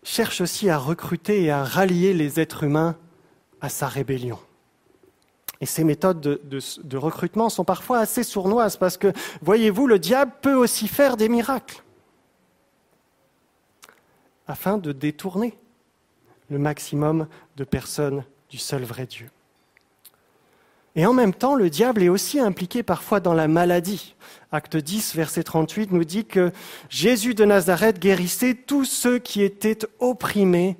cherche aussi à recruter et à rallier les êtres humains à sa rébellion. Et ces méthodes de, de, de, recrutement sont parfois assez sournoises parce que, voyez-vous, le diable peut aussi faire des miracles afin de détourner le maximum de personnes du seul vrai Dieu. Et en même temps, le diable est aussi impliqué parfois dans la maladie. Acte 10, verset 38 nous dit que Jésus de Nazareth guérissait tous ceux qui étaient opprimés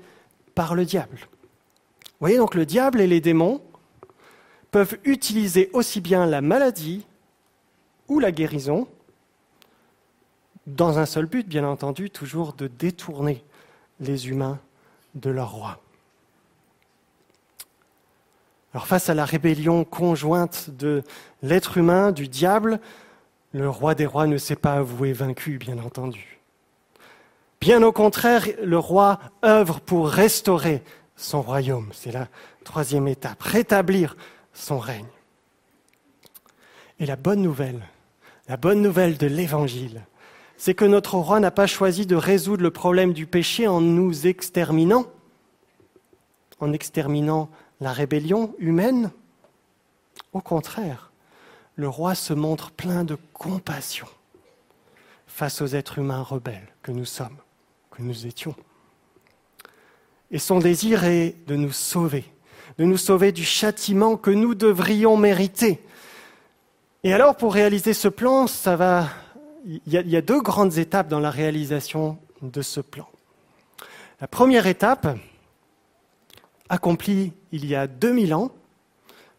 par le diable. Vous voyez donc le diable et les démons peuvent utiliser aussi bien la maladie ou la guérison dans un seul but, bien entendu, toujours de détourner les humains de leur roi. Alors face à la rébellion conjointe de l'être humain, du diable, le roi des rois ne s'est pas avoué vaincu, bien entendu. Bien au contraire, le roi œuvre pour restaurer son royaume. C'est la troisième étape, rétablir son règne. Et la bonne nouvelle, la bonne nouvelle de l'Évangile, c'est que notre roi n'a pas choisi de résoudre le problème du péché en nous exterminant, en exterminant la rébellion humaine. Au contraire, le roi se montre plein de compassion face aux êtres humains rebelles que nous sommes, que nous étions. Et son désir est de nous sauver, de nous sauver du châtiment que nous devrions mériter. Et alors, pour réaliser ce plan, ça va, il y, y a deux grandes étapes dans la réalisation de ce plan. La première étape, accomplie il y a 2000 ans,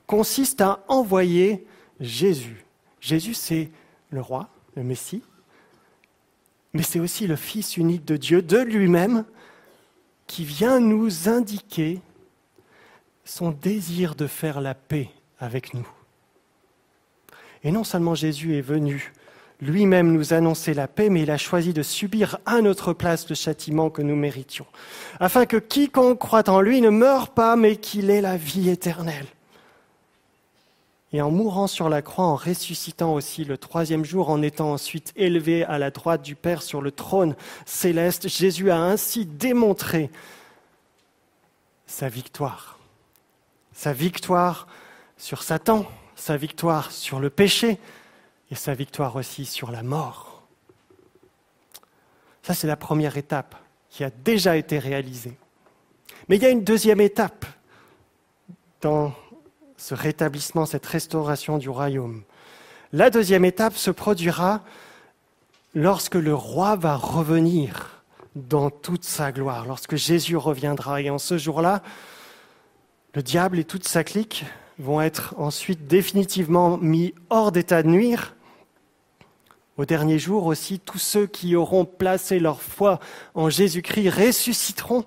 consiste à envoyer Jésus. Jésus, c'est le roi, le Messie, mais c'est aussi le Fils unique de Dieu, de lui-même, qui vient nous indiquer son désir de faire la paix avec nous. Et non seulement Jésus est venu lui-même nous annoncer la paix, mais il a choisi de subir à notre place le châtiment que nous méritions, afin que quiconque croit en lui ne meure pas, mais qu'il ait la vie éternelle. Et en mourant sur la croix, en ressuscitant aussi le troisième jour, en étant ensuite élevé à la droite du Père sur le trône céleste, Jésus a ainsi démontré sa victoire. Sa victoire sur Satan, sa victoire sur le péché, et sa victoire aussi sur la mort. Ça, c'est la première étape qui a déjà été réalisée. Mais il y a une deuxième étape dans ce rétablissement, cette restauration du royaume. La deuxième étape se produira lorsque le roi va revenir dans toute sa gloire, lorsque Jésus reviendra. Et en ce jour-là, le diable et toute sa clique vont être ensuite définitivement mis hors d'état de nuire au dernier jour aussi, tous ceux qui auront placé leur foi en Jésus-Christ ressusciteront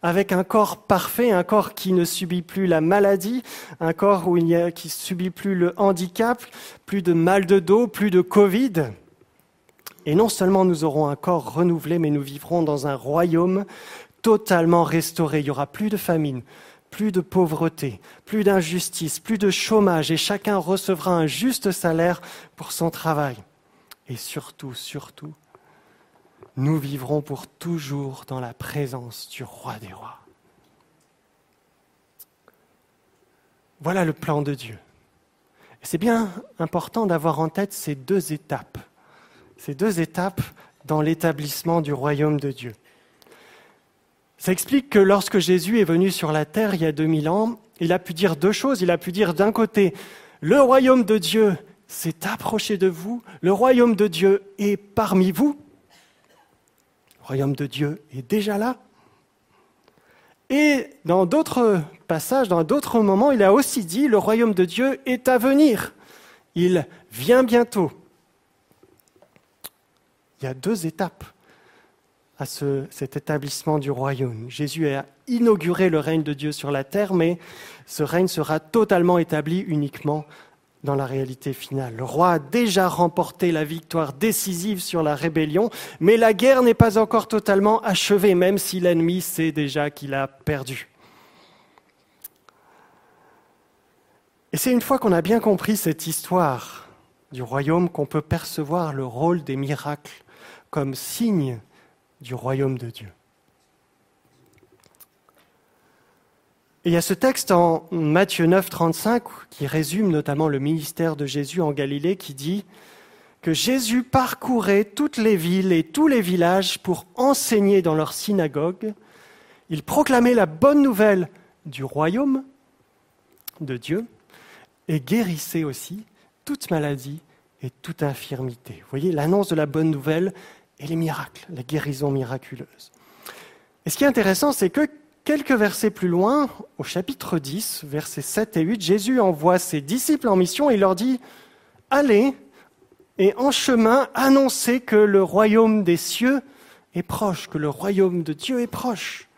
avec un corps parfait, un corps qui ne subit plus la maladie, un corps où il a, qui ne subit plus le handicap, plus de mal de dos, plus de Covid. Et non seulement nous aurons un corps renouvelé, mais nous vivrons dans un royaume totalement restauré. Il n'y aura plus de famine, plus de pauvreté, plus d'injustice, plus de chômage, et chacun recevra un juste salaire pour son travail. Et surtout, surtout, nous vivrons pour toujours dans la présence du roi des rois. Voilà le plan de Dieu. C'est bien important d'avoir en tête ces deux étapes, ces deux étapes dans l'établissement du royaume de Dieu. Ça explique que lorsque Jésus est venu sur la terre il y a 2000 ans, il a pu dire deux choses. Il a pu dire d'un côté, le royaume de Dieu s'est approché de vous, le royaume de Dieu est parmi vous, le royaume de Dieu est déjà là. Et dans d'autres passages, dans d'autres moments, il a aussi dit, le royaume de Dieu est à venir, il vient bientôt. Il y a deux étapes à ce, cet établissement du royaume. Jésus a inauguré le règne de Dieu sur la terre, mais ce règne sera totalement établi uniquement dans la réalité finale. Le roi a déjà remporté la victoire décisive sur la rébellion, mais la guerre n'est pas encore totalement achevée, même si l'ennemi sait déjà qu'il a perdu. Et c'est une fois qu'on a bien compris cette histoire du royaume qu'on peut percevoir le rôle des miracles comme signe du royaume de Dieu. Et il y a ce texte en Matthieu 9, 35 qui résume notamment le ministère de Jésus en Galilée qui dit que Jésus parcourait toutes les villes et tous les villages pour enseigner dans leurs synagogues. Il proclamait la bonne nouvelle du royaume de Dieu et guérissez aussi toute maladie et toute infirmité. Vous voyez, l'annonce de la bonne nouvelle et les miracles, la guérison miraculeuse. Et ce qui est intéressant, c'est que quelques versets plus loin, au chapitre 10, versets 7 et 8, Jésus envoie ses disciples en mission et leur dit, allez et en chemin annoncez que le royaume des cieux est proche, que le royaume de Dieu est proche.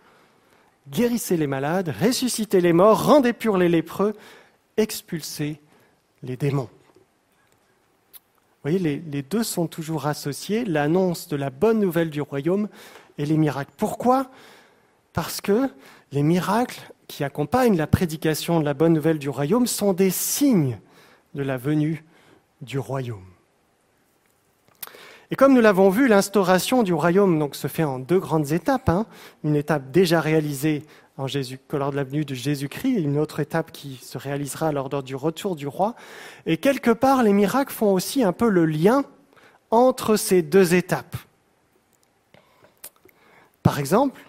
Guérissez les malades, ressuscitez les morts, rendez purs les lépreux, expulsez les démons. Vous voyez, les, les deux sont toujours associés, l'annonce de la bonne nouvelle du royaume et les miracles. Pourquoi? Parce que les miracles qui accompagnent la prédication de la bonne nouvelle du royaume sont des signes de la venue du royaume. Et comme nous l'avons vu, l'instauration du royaume donc, se fait en deux grandes étapes. hein. Une étape déjà réalisée lors de la venue de Jésus-Christ, et une autre étape qui se réalisera lors du retour du roi. Et quelque part, les miracles font aussi un peu le lien entre ces deux étapes. Par exemple,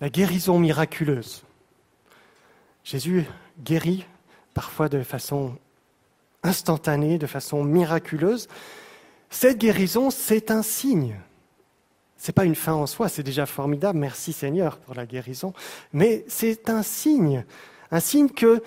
la guérison miraculeuse. Jésus guérit parfois de façon instantanée, de façon miraculeuse. Cette guérison, c'est un signe. Ce n'est pas une fin en soi, c'est déjà formidable, merci Seigneur pour la guérison, mais c'est un signe, un signe que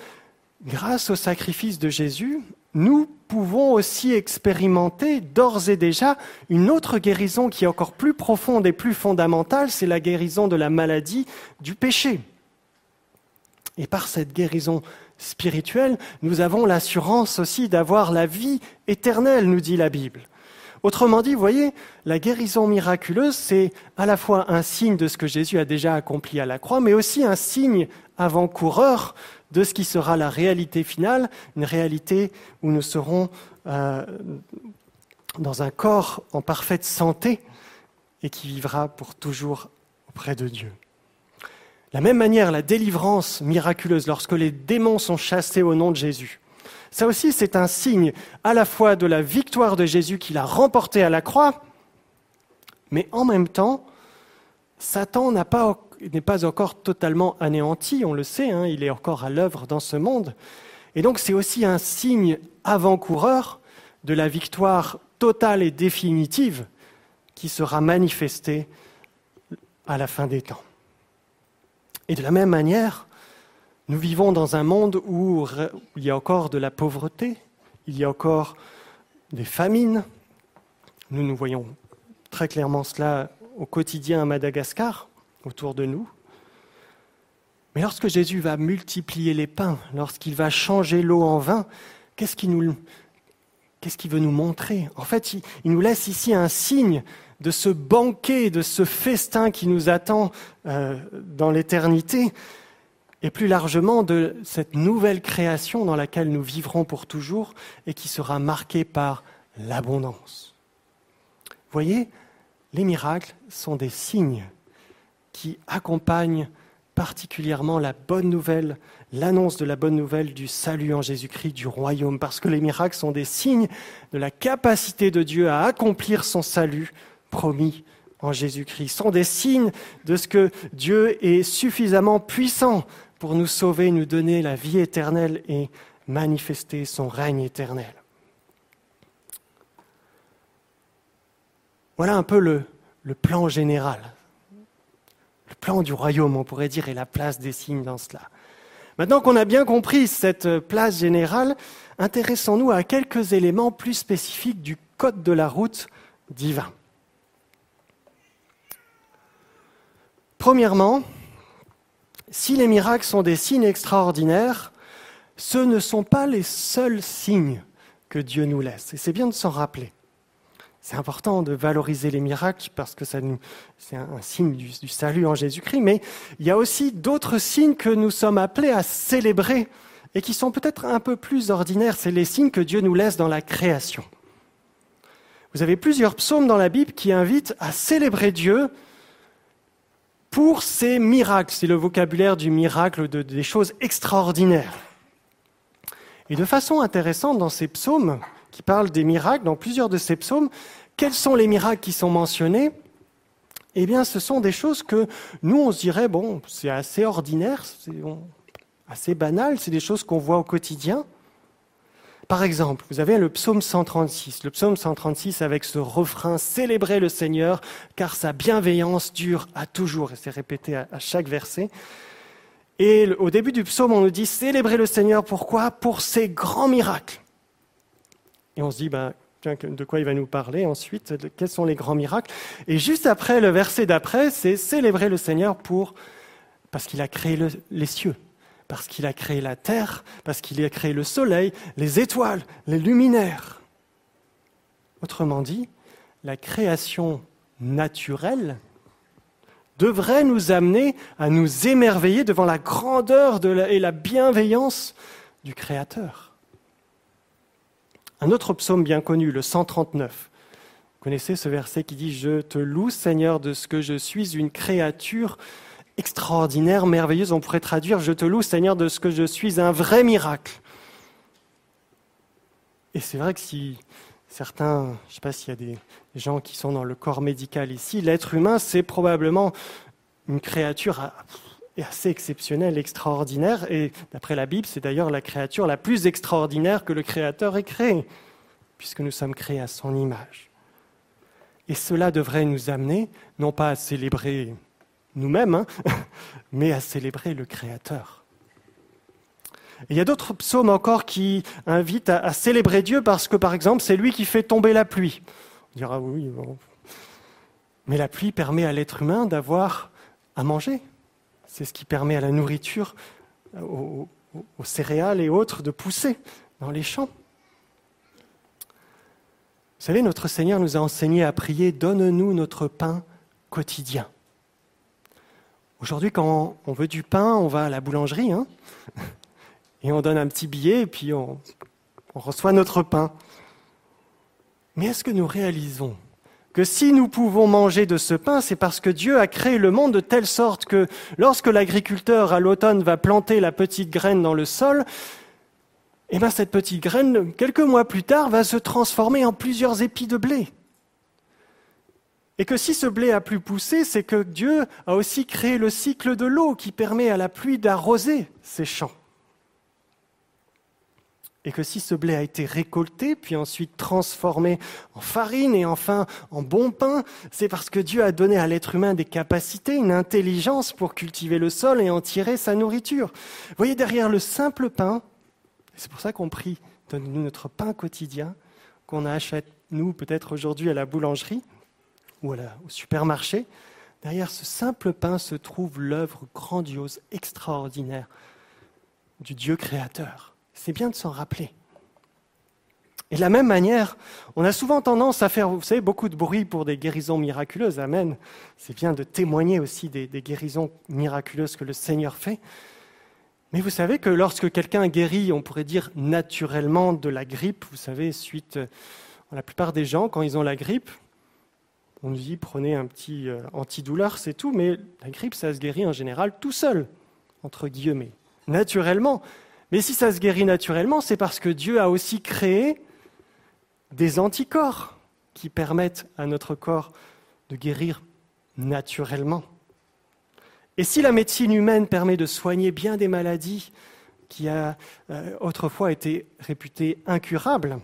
grâce au sacrifice de Jésus, nous pouvons aussi expérimenter d'ores et déjà une autre guérison qui est encore plus profonde et plus fondamentale, c'est la guérison de la maladie du péché. Et par cette guérison spirituelle, nous avons l'assurance aussi d'avoir la vie éternelle, nous dit la Bible. Autrement dit, vous voyez, la guérison miraculeuse, c'est à la fois un signe de ce que Jésus a déjà accompli à la croix, mais aussi un signe avant-coureur de ce qui sera la réalité finale, une réalité où nous serons euh, dans un corps en parfaite santé et qui vivra pour toujours auprès de Dieu. La même manière, la délivrance miraculeuse, lorsque les démons sont chassés au nom de Jésus, ça aussi, c'est un signe à la fois de la victoire de Jésus qu'il a remportée à la croix, mais en même temps, Satan n'est pas, pas, encore totalement anéanti, on le sait, hein, il est encore à l'œuvre dans ce monde. Et donc c'est aussi un signe avant-coureur de la victoire totale et définitive qui sera manifestée à la fin des temps. Et de la même manière, nous vivons dans un monde où il y a encore de la pauvreté, il y a encore des famines. Nous nous voyons très clairement cela au quotidien à Madagascar, autour de nous. Mais lorsque Jésus va multiplier les pains, lorsqu'il va changer l'eau en vin, qu'est-ce qu'il veut nous montrer? En fait, il, il, nous laisse ici un signe de ce banquet, de ce festin qui nous attend euh, dans l'éternité et plus largement de cette nouvelle création dans laquelle nous vivrons pour toujours et qui sera marquée par l'abondance. Voyez, les miracles sont des signes qui accompagnent particulièrement la bonne nouvelle, l'annonce de la bonne nouvelle du salut en Jésus-Christ, du royaume, parce que les miracles sont des signes de la capacité de Dieu à accomplir son salut promis en Jésus-Christ, sont des signes de ce que Dieu est suffisamment puissant pour nous sauver, nous donner la vie éternelle et manifester son règne éternel. Voilà un peu le, le, plan général. Plan du royaume, on pourrait dire, et la place des signes dans cela. Maintenant qu'on a bien compris cette place générale, intéressons-nous à quelques éléments plus spécifiques du code de la route divin. Premièrement, si les miracles sont des signes extraordinaires, ce ne sont pas les seuls signes que Dieu nous laisse. Et c'est bien de s'en rappeler. C'est important de valoriser les miracles parce que c'est un, signe du, du salut en Jésus-Christ, mais il y a aussi d'autres signes que nous sommes appelés à célébrer et qui sont peut-être un peu plus ordinaires. C'est les signes que Dieu nous laisse dans la création. Vous avez plusieurs psaumes dans la Bible qui invitent à célébrer Dieu pour ces miracles. C'est le vocabulaire du miracle, de, des choses extraordinaires. Et de façon intéressante, dans ces psaumes qui parlent des miracles, dans plusieurs de ces psaumes, quels sont les miracles qui sont mentionnés? Eh bien, ce sont des choses que nous, on se dirait, bon, c'est assez ordinaire, c'est assez banal, c'est des choses qu'on voit au quotidien. Par exemple, vous avez le psaume 136, le psaume 136 avec ce refrain Célébrez le Seigneur, car sa bienveillance dure à toujours. Et c'est répété à, chaque verset. Et au début du psaume, on nous dit Célébrez le Seigneur, pourquoi? Pour ses grands miracles. Et on se dit, ben, de quoi il va nous parler ensuite? Quels sont les grands miracles? Et juste après, le verset d'après, c'est Célébrez le Seigneur pour parce qu'il a créé le- les cieux, parce qu'il a créé la terre, parce qu'il a créé le soleil, les étoiles, les luminaires. Autrement dit, la création naturelle devrait nous amener à nous émerveiller devant la grandeur et la bienveillance du Créateur. Un autre psaume bien connu, le 139. Vous connaissez ce verset qui dit Je te loue, Seigneur, de ce que je suis une créature extraordinaire, merveilleuse. On pourrait traduire Je te loue, Seigneur, de ce que je suis un vrai miracle. Et c'est vrai que si certains, je ne sais pas s'il y a des gens qui sont dans le corps médical ici, l'être humain, c'est probablement une créature a- assez exceptionnelle, extraordinaire. Et d'après la Bible, c'est d'ailleurs la créature la plus extraordinaire que le Créateur ait créée, puisque nous sommes créés à son image. Et cela devrait nous amener, non pas à célébrer nous-mêmes, hein, mais à célébrer le Créateur. Et il y a d'autres psaumes encore qui invitent à, célébrer Dieu parce que, par exemple, c'est lui qui fait tomber la pluie. On dira oui, mais la pluie permet à l'être humain d'avoir à manger. C'est ce qui permet à la nourriture, aux, céréales et autres de pousser dans les champs. Vous savez, notre Seigneur nous a enseigné à prier Donne-nous notre pain quotidien. Aujourd'hui, quand on veut du pain, on va à la boulangerie, hein, et on donne un petit billet, et puis on reçoit notre pain. Mais est-ce que nous réalisons que si nous pouvons manger de ce pain, c'est parce que Dieu a créé le monde de telle sorte que lorsque l'agriculteur à l'automne va planter la petite graine dans le sol, eh bien cette petite graine, quelques mois plus tard, va se transformer en plusieurs épis de blé. Et que si ce blé a pu pousser, c'est que Dieu a aussi créé le cycle de l'eau qui permet à la pluie d'arroser ces champs. Et que si ce blé a été récolté, puis ensuite transformé en farine et enfin en bon pain, c'est parce que Dieu a donné à l'être humain des capacités, une intelligence pour cultiver le sol et en tirer sa nourriture. Vous voyez, derrière le simple pain, c'est pour ça qu'on prie, donne-nous notre pain quotidien, qu'on achète, nous, peut-être aujourd'hui à la boulangerie ou au supermarché. Derrière ce simple pain se trouve l'œuvre grandiose, extraordinaire du Dieu créateur. C'est bien de s'en rappeler. Et de la même manière, on a souvent tendance à faire, vous savez, beaucoup de bruit pour des guérisons miraculeuses. Amen. C'est bien de témoigner aussi des, guérisons miraculeuses que le Seigneur fait. Mais vous savez que lorsque quelqu'un guérit, on pourrait dire naturellement de la grippe, vous savez, suite, euh, la plupart des gens, quand ils ont la grippe, on nous dit prenez un petit euh, antidouleur, c'est tout, mais la grippe, ça se guérit en général tout seul, entre guillemets, naturellement. Mais si ça se guérit naturellement, c'est parce que Dieu a aussi créé des anticorps qui permettent à notre corps de guérir naturellement. Et si la médecine humaine permet de soigner bien des maladies qui a euh, autrefois été réputées incurables,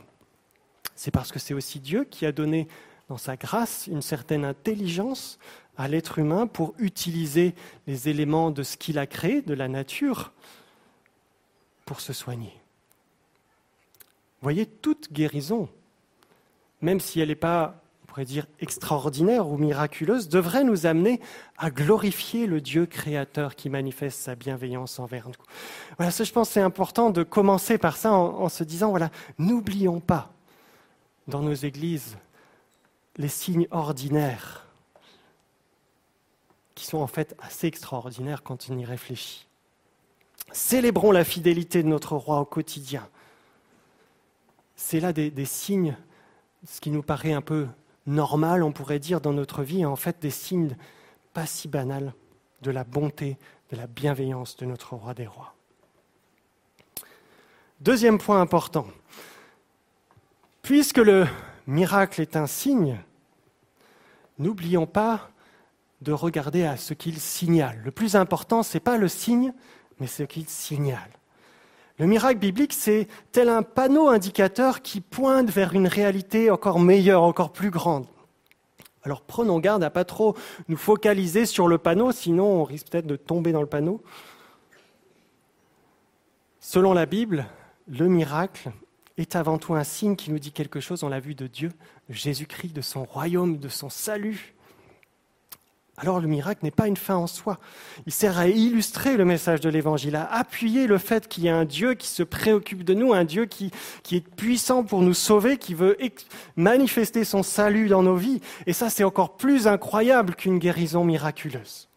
c'est parce que c'est aussi Dieu qui a donné dans sa grâce une certaine intelligence à l'être humain pour utiliser les éléments de ce qu'il a créé, de la nature, pour se soigner. Voyez, toute guérison, même si elle n'est pas, on pourrait dire, extraordinaire ou miraculeuse, devrait nous amener à glorifier le Dieu créateur qui manifeste sa bienveillance envers nous. Voilà, ça, je pense, c'est important de commencer par ça en, en se disant, voilà, n'oublions pas dans nos églises les signes ordinaires qui sont en fait assez extraordinaires quand on y réfléchit. Célébrons la fidélité de notre roi au quotidien. C'est là des, signes, ce qui nous paraît un peu normal, on pourrait dire, dans notre vie, en fait des signes pas si banals de la bonté, de la bienveillance de notre roi des rois. Deuxième point important. Puisque le miracle est un signe, n'oublions pas de regarder à ce qu'il signale. Le plus important, ce n'est pas le signe, mais ce qu'il signale. Le miracle biblique, c'est tel un panneau indicateur qui pointe vers une réalité encore meilleure, encore plus grande. Alors prenons garde à pas trop nous focaliser sur le panneau, sinon on risque peut-être de tomber dans le panneau. Selon la Bible, le miracle est avant tout un signe qui nous dit quelque chose dans la vue de Dieu, de Jésus-Christ, de son royaume, de son salut. Alors le miracle n'est pas une fin en soi. Il sert à illustrer le message de l'Évangile, à appuyer le fait qu'il y a un Dieu qui se préoccupe de nous, un Dieu qui, est puissant pour nous sauver, qui veut manifester son salut dans nos vies. Et ça, c'est encore plus incroyable qu'une guérison miraculeuse.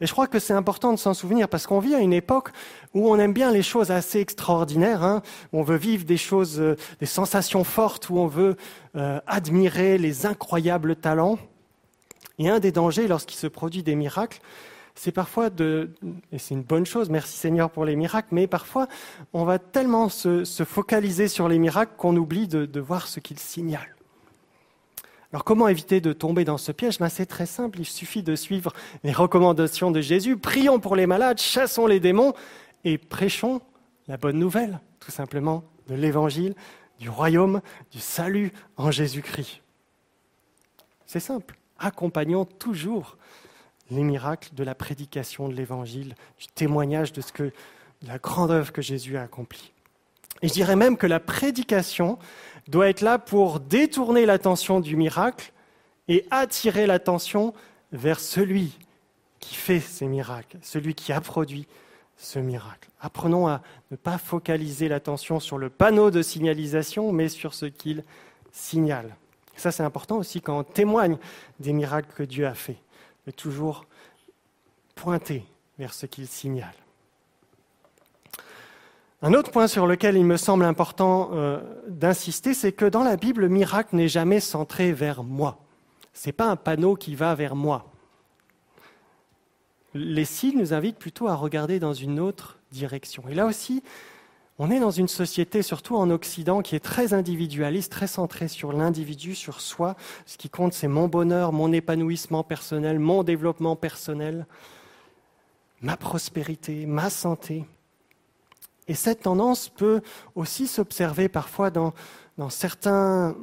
Et je crois que c'est important de s'en souvenir parce qu'on vit à une époque où on aime bien les choses assez extraordinaires, hein, où on veut vivre des choses, euh, des sensations fortes, où on veut euh, admirer les incroyables talents. Et un des dangers lorsqu'il se produit des miracles, c'est parfois de, et c'est une bonne chose, merci Seigneur pour les miracles, mais parfois on va tellement se, focaliser sur les miracles qu'on oublie de, voir ce qu'ils signalent. Alors comment éviter de tomber dans ce piège? Ben, C'est très simple, il suffit de suivre les recommandations de Jésus. Prions pour les malades, chassons les démons et prêchons la bonne nouvelle, tout simplement, de l'Évangile, du royaume, du salut en Jésus-Christ. C'est simple, accompagnons toujours les miracles de la prédication de l'Évangile, du témoignage de ce que la grande œuvre que Jésus a accomplie. Et je dirais même que la prédication doit être là pour détourner l'attention du miracle et attirer l'attention vers celui qui fait ces miracles, celui qui a produit ce miracle. Apprenons à ne pas focaliser l'attention sur le panneau de signalisation, mais sur ce qu'il signale. Ça, c'est important aussi quand on témoigne des miracles que Dieu a faits, de toujours pointer vers ce qu'il signale. Un autre point sur lequel il me semble important euh, d'insister, c'est que dans la Bible, le miracle n'est jamais centré vers moi. Ce n'est pas un panneau qui va vers moi. Les signes nous invitent plutôt à regarder dans une autre direction. Et là aussi, on est dans une société, surtout en Occident, qui est très individualiste, très centrée sur l'individu, sur soi. Ce qui compte, c'est mon bonheur, mon épanouissement personnel, mon développement personnel, ma prospérité, ma santé. Et cette tendance peut aussi s'observer parfois dans, certains,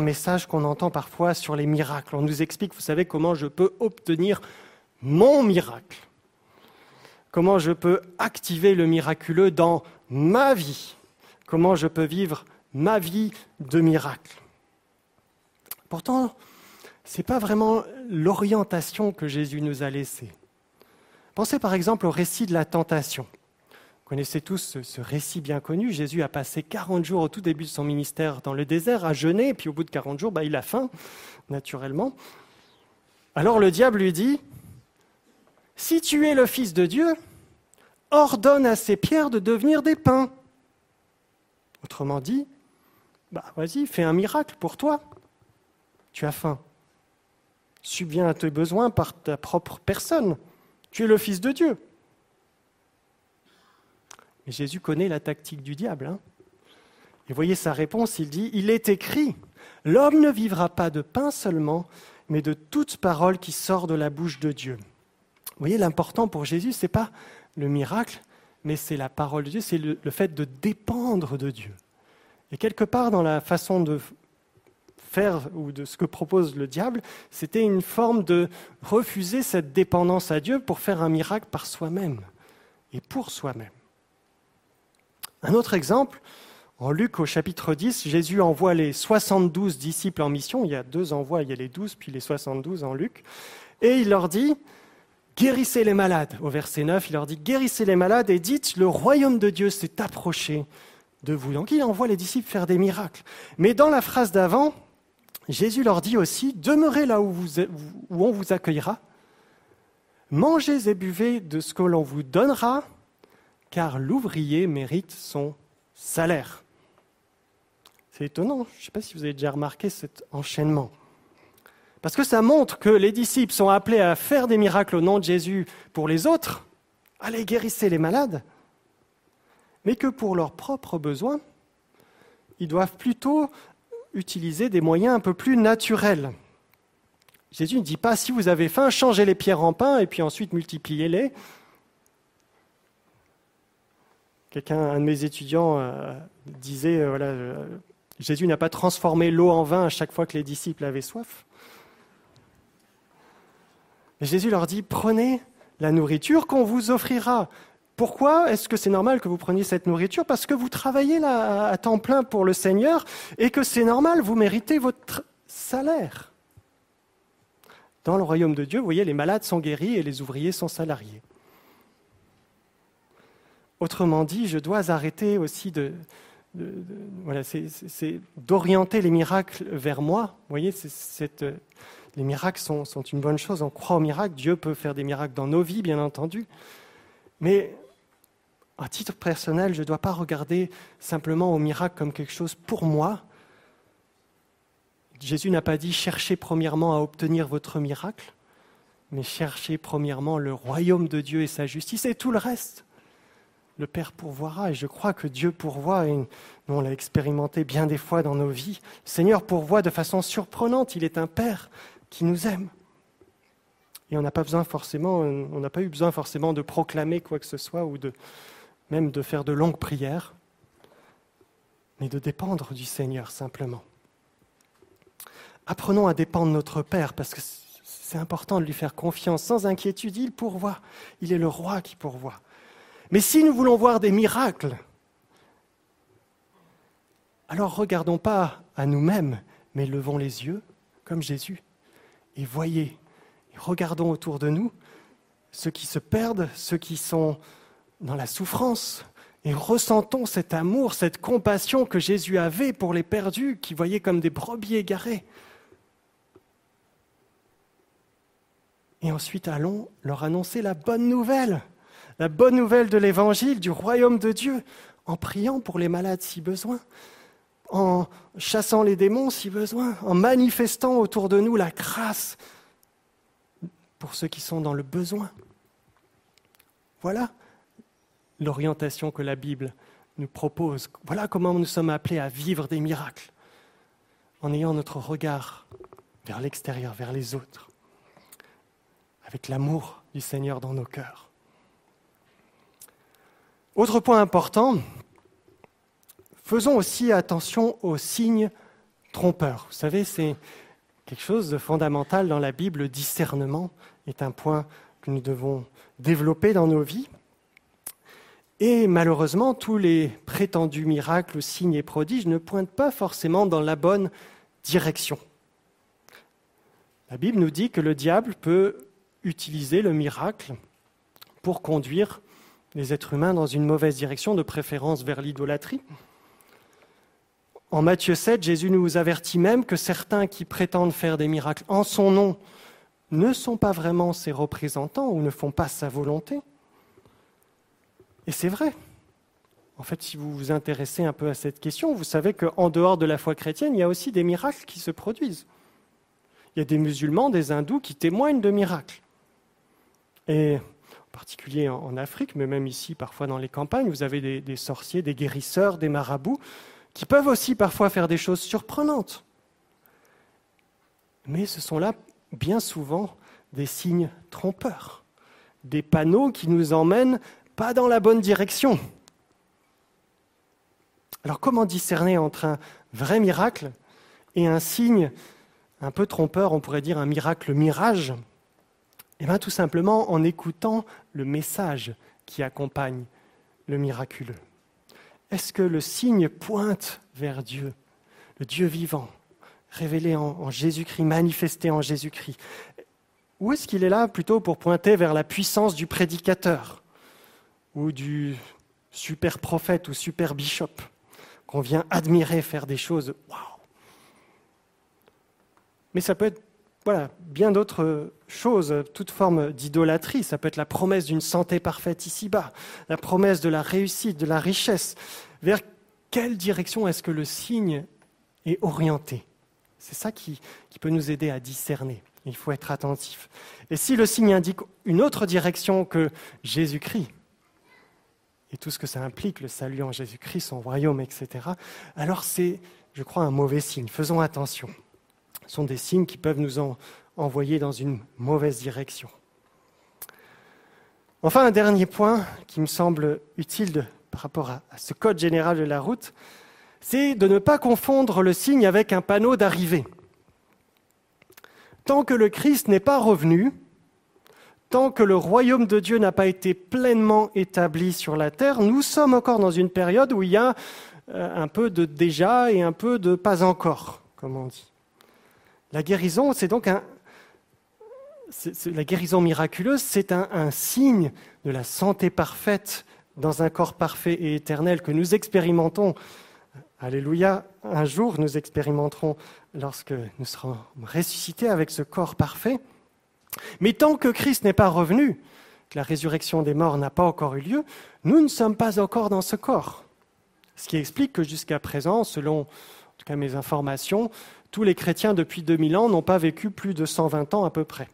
messages qu'on entend parfois sur les miracles. On nous explique, vous savez, comment je peux obtenir mon miracle. Comment je peux activer le miraculeux dans ma vie? Comment je peux vivre ma vie de miracle? Pourtant, ce n'est pas vraiment l'orientation que Jésus nous a laissée. Pensez par exemple au récit de la tentation connaissez tous ce, récit bien connu. Jésus a passé 40 jours au tout début de son ministère dans le désert à jeûner, et puis au bout de 40 jours, bah, il a faim, naturellement. Alors le diable lui dit, si tu es le Fils de Dieu, ordonne à ces pierres de devenir des pains. Autrement dit, bah, vas-y, fais un miracle pour toi. Tu as faim. Subviens à tes besoins par ta propre personne. Tu es le Fils de Dieu. Jésus connaît la tactique du diable. Hein. Et voyez sa réponse, il dit, il est écrit, l'homme ne vivra pas de pain seulement, mais de toute parole qui sort de la bouche de Dieu. Vous voyez, l'important pour Jésus, ce n'est pas le miracle, mais c'est la parole de Dieu, c'est le, le fait de dépendre de Dieu. Et quelque part dans la façon de faire ou de ce que propose le diable, c'était une forme de refuser cette dépendance à Dieu pour faire un miracle par soi-même et pour soi-même. Un autre exemple, en Luc au chapitre 10, Jésus envoie les 72 disciples en mission. Il y a deux envois, il y a les 12 puis les 72 en Luc. Et il leur dit, guérissez les malades. Au verset 9, il leur dit, guérissez les malades et dites, le royaume de Dieu s'est approché de vous. Donc il envoie les disciples faire des miracles. Mais dans la phrase d'avant, Jésus leur dit aussi, demeurez là où, on vous accueillera, mangez et buvez de ce que l'on vous donnera, car l'ouvrier mérite son salaire. C'est étonnant, je ne sais pas si vous avez déjà remarqué cet enchaînement. Parce que ça montre que les disciples sont appelés à faire des miracles au nom de Jésus pour les autres, allez guérissez les malades, mais que pour leurs propres besoins, ils doivent plutôt utiliser des moyens un peu plus naturels. Jésus ne dit pas si vous avez faim, changez les pierres en pain et puis ensuite multipliez-les. Quelqu'un, un de mes étudiants, euh, disait euh, voilà, euh, Jésus n'a pas transformé l'eau en vin à chaque fois que les disciples avaient soif. Jésus leur dit Prenez la nourriture qu'on vous offrira. Pourquoi est-ce que c'est normal que vous preniez cette nourriture? Parce que vous travaillez là à temps plein pour le Seigneur et que c'est normal, vous méritez votre salaire. Dans le royaume de Dieu, vous voyez, les malades sont guéris et les ouvriers sont salariés. Autrement dit, je dois arrêter aussi de, voilà, c'est d'orienter les miracles vers moi. Vous voyez, les miracles sont, une bonne chose. On croit aux miracles. Dieu peut faire des miracles dans nos vies, bien entendu. Mais à titre personnel, je ne dois pas regarder simplement aux miracles comme quelque chose pour moi. Jésus n'a pas dit cherchez premièrement à obtenir votre miracle, mais cherchez premièrement le royaume de Dieu et sa justice et tout le reste le Père pourvoira. Et je crois que Dieu pourvoit, et nous on l'a expérimenté bien des fois dans nos vies. Le Seigneur pourvoit de façon surprenante. Il est un Père qui nous aime. Et on n'a pas besoin forcément, on n'a pas eu besoin forcément de proclamer quoi que ce soit ou de même de faire de longues prières, mais de dépendre du Seigneur simplement. Apprenons à dépendre notre Père parce que c'est important de lui faire confiance sans inquiétude. Il pourvoit. Il est le roi qui pourvoit. Mais si nous voulons voir des miracles, alors regardons pas à nous-mêmes, mais levons les yeux comme Jésus et voyez, regardons autour de nous ceux qui se perdent, ceux qui sont dans la souffrance, et ressentons cet amour, cette compassion que Jésus avait pour les perdus, qui voyaient comme des brebis égarés. Et ensuite, allons leur annoncer la bonne nouvelle la bonne nouvelle de l'évangile, du royaume de Dieu, en priant pour les malades si besoin, en chassant les démons si besoin, en manifestant autour de nous la grâce pour ceux qui sont dans le besoin. Voilà l'orientation que la Bible nous propose. Voilà comment nous sommes appelés à vivre des miracles, en ayant notre regard vers l'extérieur, vers les autres, avec l'amour du Seigneur dans nos cœurs. Autre point important, faisons aussi attention aux signes trompeurs. Vous savez, c'est quelque chose de fondamental dans la Bible. Le discernement est un point que nous devons développer dans nos vies. Et malheureusement, tous les prétendus miracles, signes et prodiges ne pointent pas forcément dans la bonne direction. La Bible nous dit que le diable peut utiliser le miracle pour conduire les êtres humains dans une mauvaise direction, de préférence vers l'idolâtrie. En Matthieu 7, Jésus nous avertit même que certains qui prétendent faire des miracles en son nom ne sont pas vraiment ses représentants ou ne font pas sa volonté. Et c'est vrai. En fait, si vous vous intéressez un peu à cette question, vous savez qu'en dehors de la foi chrétienne, il y a aussi des miracles qui se produisent. Il y a des musulmans, des hindous qui témoignent de miracles. Et en particulier en, Afrique, mais même ici, parfois dans les campagnes, vous avez des, des sorciers, des guérisseurs, des marabouts, qui peuvent aussi parfois faire des choses surprenantes. Mais ce sont là bien souvent des signes trompeurs, des panneaux qui nous emmènent pas dans la bonne direction. Alors comment discerner entre un vrai miracle et un signe un peu trompeur, on pourrait dire un miracle mirage? Eh bien, tout simplement en écoutant le message qui accompagne le miraculeux. Est-ce que le signe pointe vers Dieu, le Dieu vivant, révélé en, Jésus-Christ, manifesté en Jésus-Christ? Ou est-ce qu'il est là plutôt pour pointer vers la puissance du prédicateur ou du super prophète ou super bishop qu'on vient admirer faire des choses? Waouh! Mais ça peut être voilà, bien d'autres choses, toute forme d'idolâtrie. Ça peut être la promesse d'une santé parfaite ici-bas, la promesse de la réussite, de la richesse. Vers quelle direction est-ce que le signe est orienté? C'est ça qui, qui peut nous aider à discerner. Il faut être attentif. Et si le signe indique une autre direction que Jésus-Christ, et tout ce que ça implique, le salut en Jésus-Christ, son royaume, etc., alors c'est, je crois, un mauvais signe. Faisons attention sont des signes qui peuvent nous envoyer dans une mauvaise direction. Enfin, un dernier point qui me semble utile par rapport à, ce code général de la route, c'est de ne pas confondre le signe avec un panneau d'arrivée. Tant que le Christ n'est pas revenu, tant que le royaume de Dieu n'a pas été pleinement établi sur la terre, nous sommes encore dans une période où il y a euh, un peu de déjà et un peu de pas encore, comme on dit. La guérison, c'est donc un, la guérison miraculeuse, c'est un, un signe de la santé parfaite dans un corps parfait et éternel que nous expérimentons. Alléluia, un jour nous expérimenterons lorsque nous serons ressuscités avec ce corps parfait. Mais tant que Christ n'est pas revenu, que la résurrection des morts n'a pas encore eu lieu, nous ne sommes pas encore dans ce corps. Ce qui explique que jusqu'à présent, selon en tout cas mes informations, tous les chrétiens depuis 2000 ans n'ont pas vécu plus de 120 ans à peu près.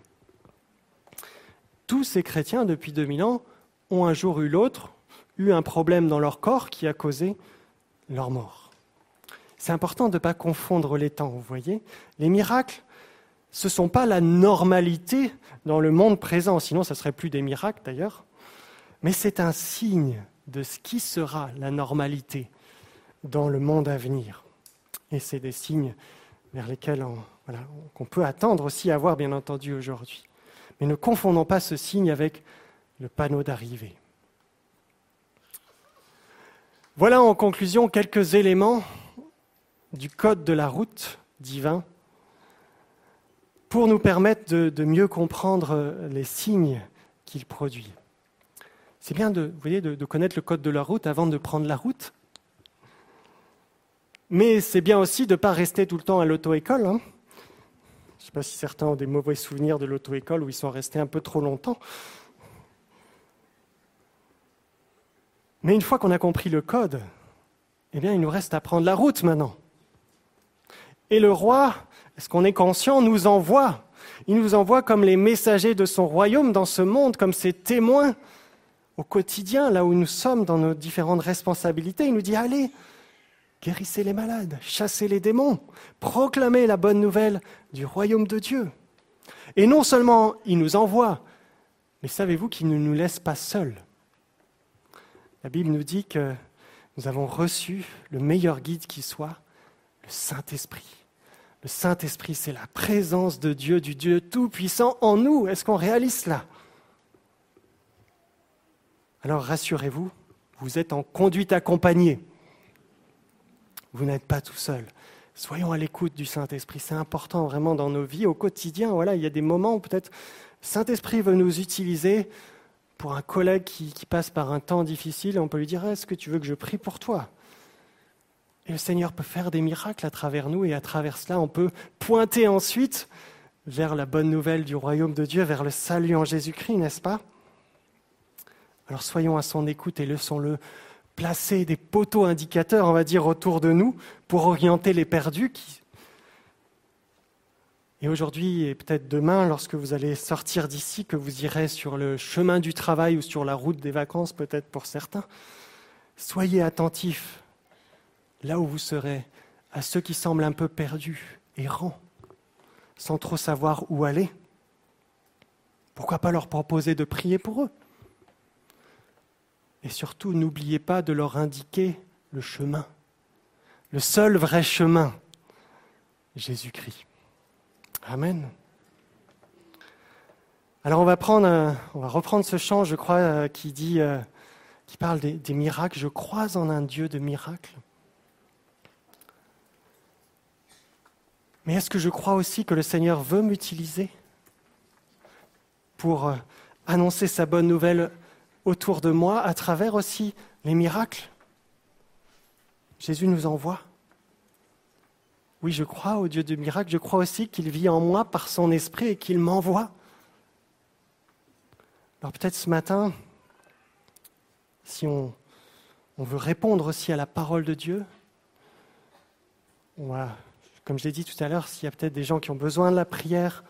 Tous ces chrétiens depuis 2000 ans ont un jour ou l'autre eu un problème dans leur corps qui a causé leur mort. C'est important de ne pas confondre les temps, vous voyez. Les miracles, ce ne sont pas la normalité dans le monde présent, sinon ce ne serait plus des miracles d'ailleurs, mais c'est un signe de ce qui sera la normalité dans le monde à venir. Et c'est des signes vers lesquels on, qu'on peut attendre aussi à voir, bien entendu, aujourd'hui. Mais ne confondons pas ce signe avec le panneau d'arrivée. Voilà en conclusion quelques éléments du code de la route divin pour nous permettre de, mieux comprendre les signes qu'il produit. C'est bien de connaître le code de la route avant de prendre la route, mais c'est bien aussi de ne pas rester tout le temps à l'auto-école. hein. Je ne sais pas si certains ont des mauvais souvenirs de l'auto-école où ils sont restés un peu trop longtemps. Mais une fois qu'on a compris le code, eh bien, il nous reste à prendre la route maintenant. Et le roi, est-ce qu'on est conscient, nous envoie. Il nous envoie comme les messagers de son royaume dans ce monde, comme ses témoins au quotidien, là où nous sommes dans nos différentes responsabilités. Il nous dit, allez, guérissez les malades, chassez les démons, proclamez la bonne nouvelle du royaume de Dieu. Et non seulement il nous envoie, mais savez-vous qu'il ne nous laisse pas seuls? La Bible nous dit que nous avons reçu le meilleur guide qui soit, le Saint-Esprit. Le Saint-Esprit, c'est la présence de Dieu, du Dieu Tout-Puissant en nous. Est-ce qu'on réalise cela? Alors rassurez-vous, vous êtes en conduite accompagnée. Vous n'êtes pas tout seul. Soyons à l'écoute du Saint-Esprit. C'est important vraiment dans nos vies, au quotidien. Voilà, il y a des moments où peut-être Saint-Esprit veut nous utiliser pour un collègue qui, qui passe par un temps difficile. On peut lui dire Est-ce que tu veux que je prie pour toi? Et le Seigneur peut faire des miracles à travers nous, et à travers cela, on peut pointer ensuite vers la bonne nouvelle du royaume de Dieu, vers le salut en Jésus-Christ, n'est-ce pas? Alors soyons à son écoute et laissons-le placer des poteaux indicateurs, on va dire, autour de nous pour orienter les perdus. Qui... Et aujourd'hui, et peut-être demain, lorsque vous allez sortir d'ici, que vous irez sur le chemin du travail ou sur la route des vacances, peut-être pour certains, soyez attentifs là où vous serez à ceux qui semblent un peu perdus, errants, sans trop savoir où aller. Pourquoi pas leur proposer de prier pour eux? Et surtout, n'oubliez pas de leur indiquer le chemin, le seul vrai chemin, Jésus-Christ. Amen. Alors on va, va reprendre ce chant, je crois, euh, qui dit, euh, qui parle des, miracles. Je crois en un Dieu de miracles. Mais est-ce que je crois aussi que le Seigneur veut m'utiliser pour euh, annoncer sa bonne nouvelle autour de moi à travers aussi les miracles Jésus nous envoie. Oui, je crois au Dieu de miracles, je crois aussi qu'il vit en moi par son esprit et qu'il m'envoie. Alors peut-être ce matin, si on, veut répondre aussi à la parole de Dieu, comme je l'ai dit tout à l'heure, s'il y a peut-être des gens qui ont besoin de la prière,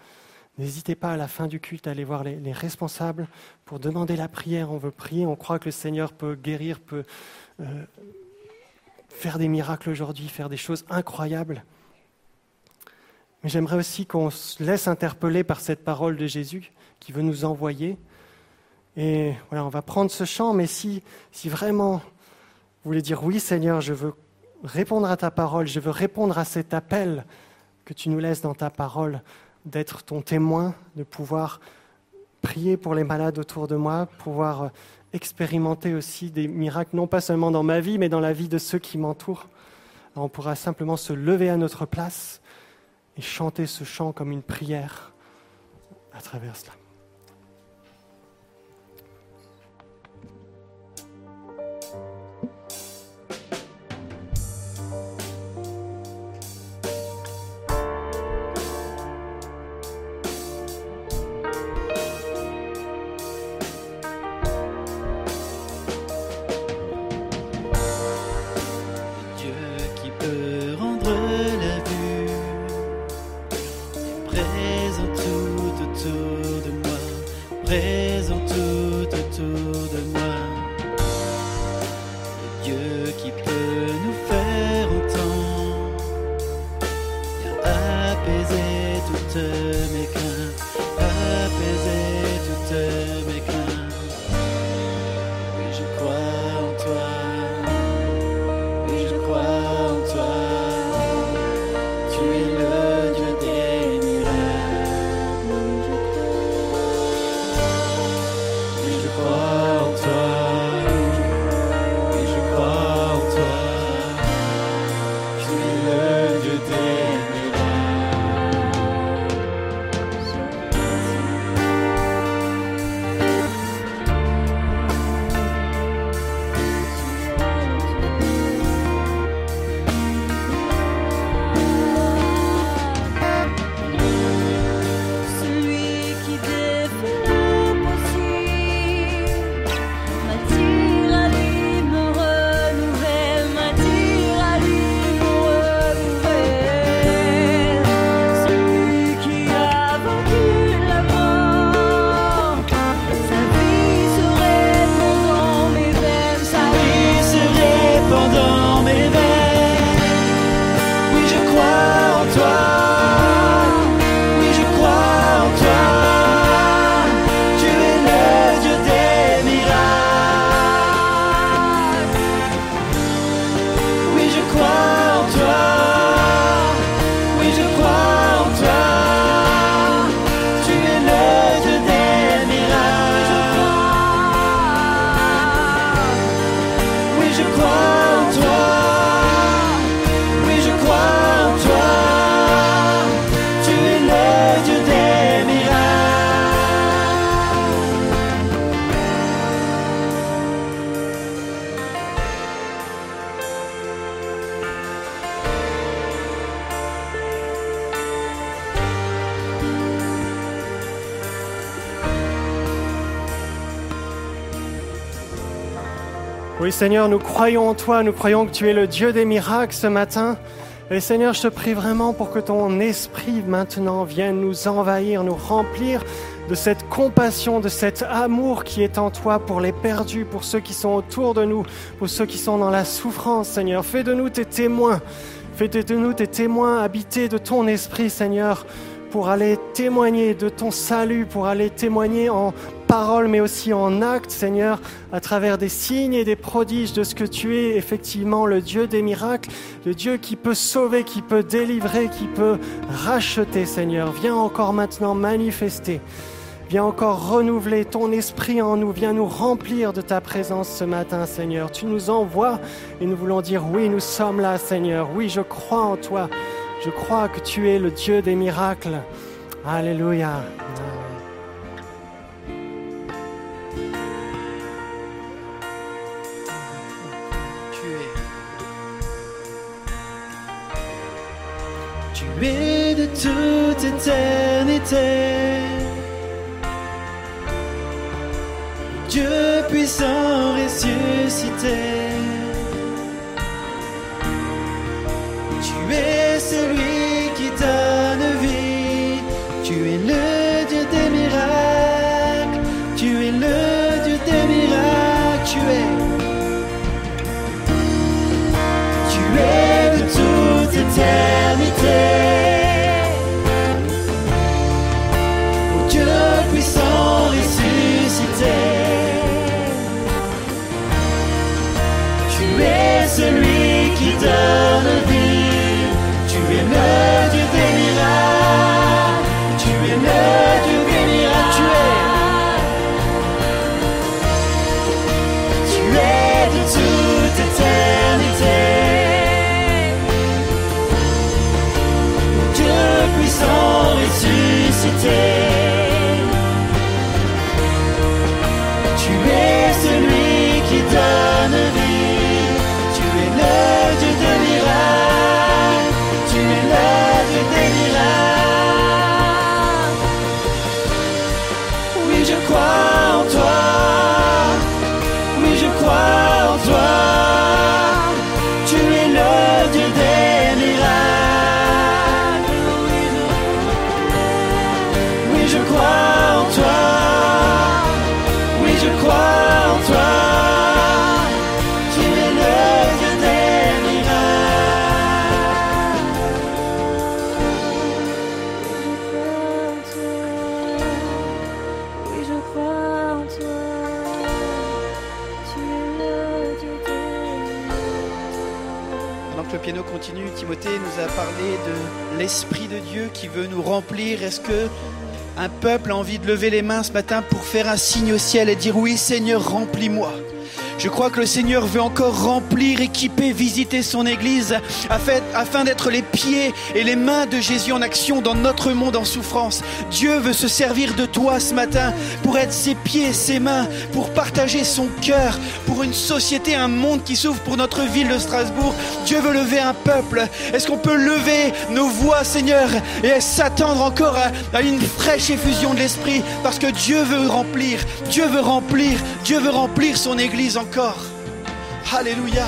N'hésitez pas à la fin du culte à aller voir les, les responsables pour demander la prière. On veut prier, on croit que le Seigneur peut guérir, peut euh, faire des miracles aujourd'hui, faire des choses incroyables. Mais j'aimerais aussi qu'on se laisse interpeller par cette parole de Jésus qui veut nous envoyer. Et voilà, on va prendre ce chant, mais si, si vraiment Vous voulez dire oui Seigneur, je veux répondre à ta parole, je veux répondre à cet appel que tu nous laisses dans ta parole, d'être ton témoin, de pouvoir prier pour les malades autour de moi, pouvoir euh, expérimenter aussi des miracles, non pas seulement dans ma vie, mais dans la vie de ceux qui m'entourent. On pourra simplement se lever à notre place et chanter ce chant comme une prière à travers cela. Seigneur, nous croyons en toi, nous croyons que tu es le Dieu des miracles ce matin. Et Seigneur, je te prie vraiment pour que ton esprit maintenant vienne nous envahir, nous remplir de cette compassion, de cet amour qui est en toi pour les perdus, pour ceux qui sont autour de nous, pour ceux qui sont dans la souffrance, Seigneur. Fais de nous tes témoins. Fais de nous tes témoins habités de ton esprit, Seigneur, pour aller témoigner de ton salut, pour aller témoigner en parole, mais aussi en acte, Seigneur, à travers des signes et des prodiges de ce que tu es, effectivement, le Dieu des miracles, le Dieu qui peut sauver, qui peut délivrer, qui peut racheter, Seigneur. Viens encore maintenant manifester. Viens encore renouveler ton esprit en nous. Viens nous remplir de ta présence ce matin, Seigneur. Tu nous envoies et nous voulons dire oui, nous sommes là, Seigneur. Oui, je crois en toi. Je crois que tu es le Dieu des miracles. Alléluia. De toute éternité. Dieu puissant ressuscité. l'Esprit de Dieu qui veut nous remplir. Est-ce que un peuple a envie de lever les mains ce matin pour faire un signe au ciel et dire oui Seigneur, remplis-moi? Je crois que le Seigneur veut encore remplir, équiper, visiter son Église afin, d'être les pieds et les mains de Jésus en action dans notre monde en souffrance. Dieu veut se servir de toi ce matin pour être ses pieds ses mains, pour partager son cœur, pour une société, un monde qui s'ouvre pour notre ville de Strasbourg. Dieu veut lever un peuple. Est-ce qu'on peut lever nos voix, Seigneur, et s'attendre encore à, à une fraîche effusion de l'Esprit? Parce que Dieu veut remplir, Dieu veut remplir, Dieu veut remplir son Église encore. Alléluia.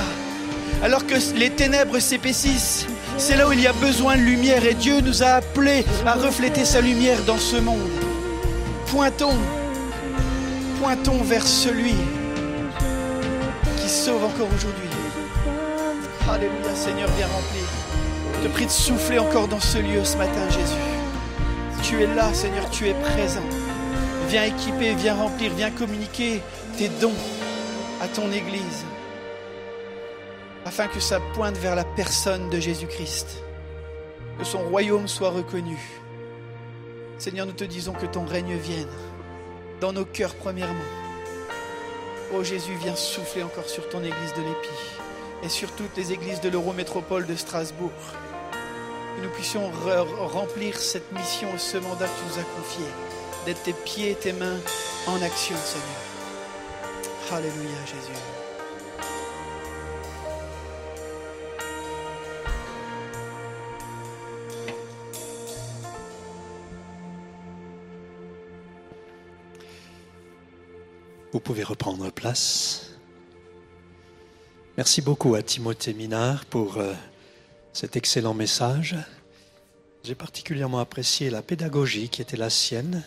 Alors que les ténèbres s'épaississent, c'est là où il y a besoin de lumière et Dieu nous a appelés à refléter sa lumière dans ce monde. Pointons, pointons vers celui qui sauve encore aujourd'hui. Alléluia, Seigneur, viens remplir. Je te prie de souffler encore dans ce lieu ce matin, Jésus. Tu es là, Seigneur, tu es présent. Viens équiper, viens remplir, viens communiquer tes dons à ton Église, afin que ça pointe vers la personne de Jésus-Christ, que son royaume soit reconnu. Seigneur, nous te disons que ton règne vienne dans nos cœurs premièrement. Oh Jésus, viens souffler encore sur ton Église de l'Épi et sur toutes les églises de l'Eurométropole de Strasbourg. Que nous puissions re- remplir cette mission et ce mandat que tu nous as confié, d'être tes pieds et tes mains en action, Seigneur. Alléluia, Jésus. Vous pouvez reprendre place. Merci beaucoup à Timothée Minard pour euh, cet excellent message. J'ai particulièrement apprécié la pédagogie qui était la sienne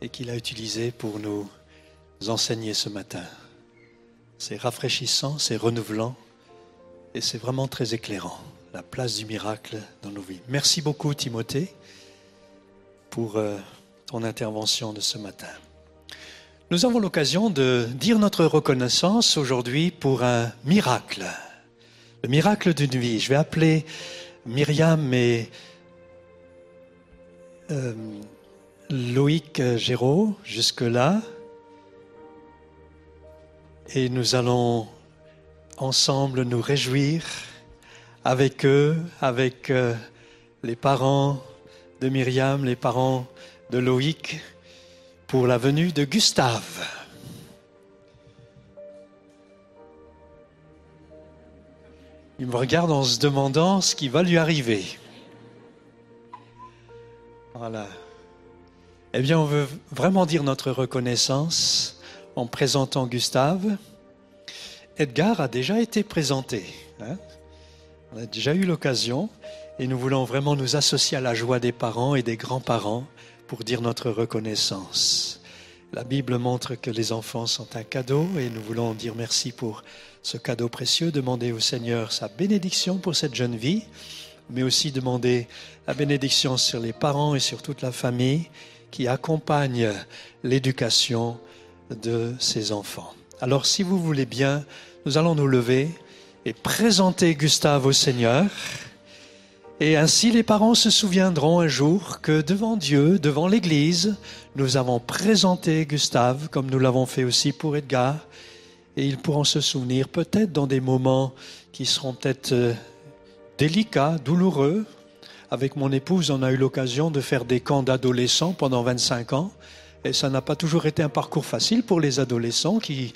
et qu'il a utilisée pour nous enseigner ce matin. C'est rafraîchissant, c'est renouvelant et c'est vraiment très éclairant. La place du miracle dans nos vies. Merci beaucoup Timothée pour euh, ton intervention de ce matin. Nous avons l'occasion de dire notre reconnaissance aujourd'hui pour un miracle. Le miracle d'une vie. Je vais appeler Myriam et euh, Loïc Géraud jusque-là. Et nous allons ensemble nous réjouir avec eux, avec euh, les parents de Myriam, les parents de Loïc, pour la venue de Gustave. Il me regarde en se demandant ce qui va lui arriver. Voilà. Eh bien, on veut vraiment dire notre reconnaissance en présentant Gustave. Edgar a déjà été présenté. hein. On a déjà eu l'occasion et nous voulons vraiment nous associer à la joie des parents et des grands-parents pour dire notre reconnaissance. La Bible montre que les enfants sont un cadeau et nous voulons dire merci pour ce cadeau précieux, demander au Seigneur sa bénédiction pour cette jeune vie, mais aussi demander la bénédiction sur les parents et sur toute la famille qui accompagnent l'éducation de ces enfants. Alors si vous voulez bien, nous allons nous lever et présenter Gustave au Seigneur. Et ainsi les parents se souviendront un jour que devant Dieu, devant l'Église, nous avons présenté Gustave, comme nous l'avons fait aussi pour Edgar, et ils pourront se souvenir peut-être dans des moments qui seront peut-être euh, délicats, douloureux. Avec mon épouse, on a eu l'occasion de faire des camps d'adolescents pendant 25 ans, et ça n'a pas toujours été un parcours facile pour les adolescents qui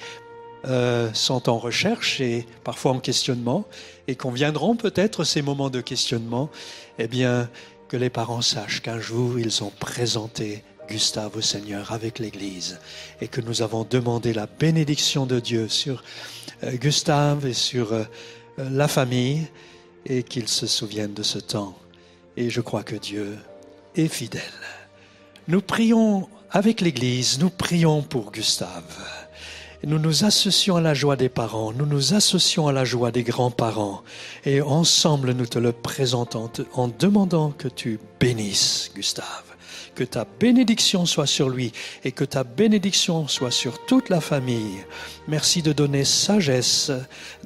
euh, sont en recherche et parfois en questionnement, et qu'on viendront peut-être ces moments de questionnement, eh bien, que les parents sachent qu'un jour ils ont présenté Gustave au Seigneur avec l'Église et que nous avons demandé la bénédiction de Dieu sur euh, Gustave et sur euh, la famille et qu'ils se souviennent de ce temps. Et je crois que Dieu est fidèle. Nous prions avec l'Église, nous prions pour Gustave. Nous nous associons à la joie des parents, nous nous associons à la joie des grands-parents, et ensemble nous te le présentons en demandant que tu bénisses Gustave, que ta bénédiction soit sur lui et que ta bénédiction soit sur toute la famille. Merci de donner sagesse,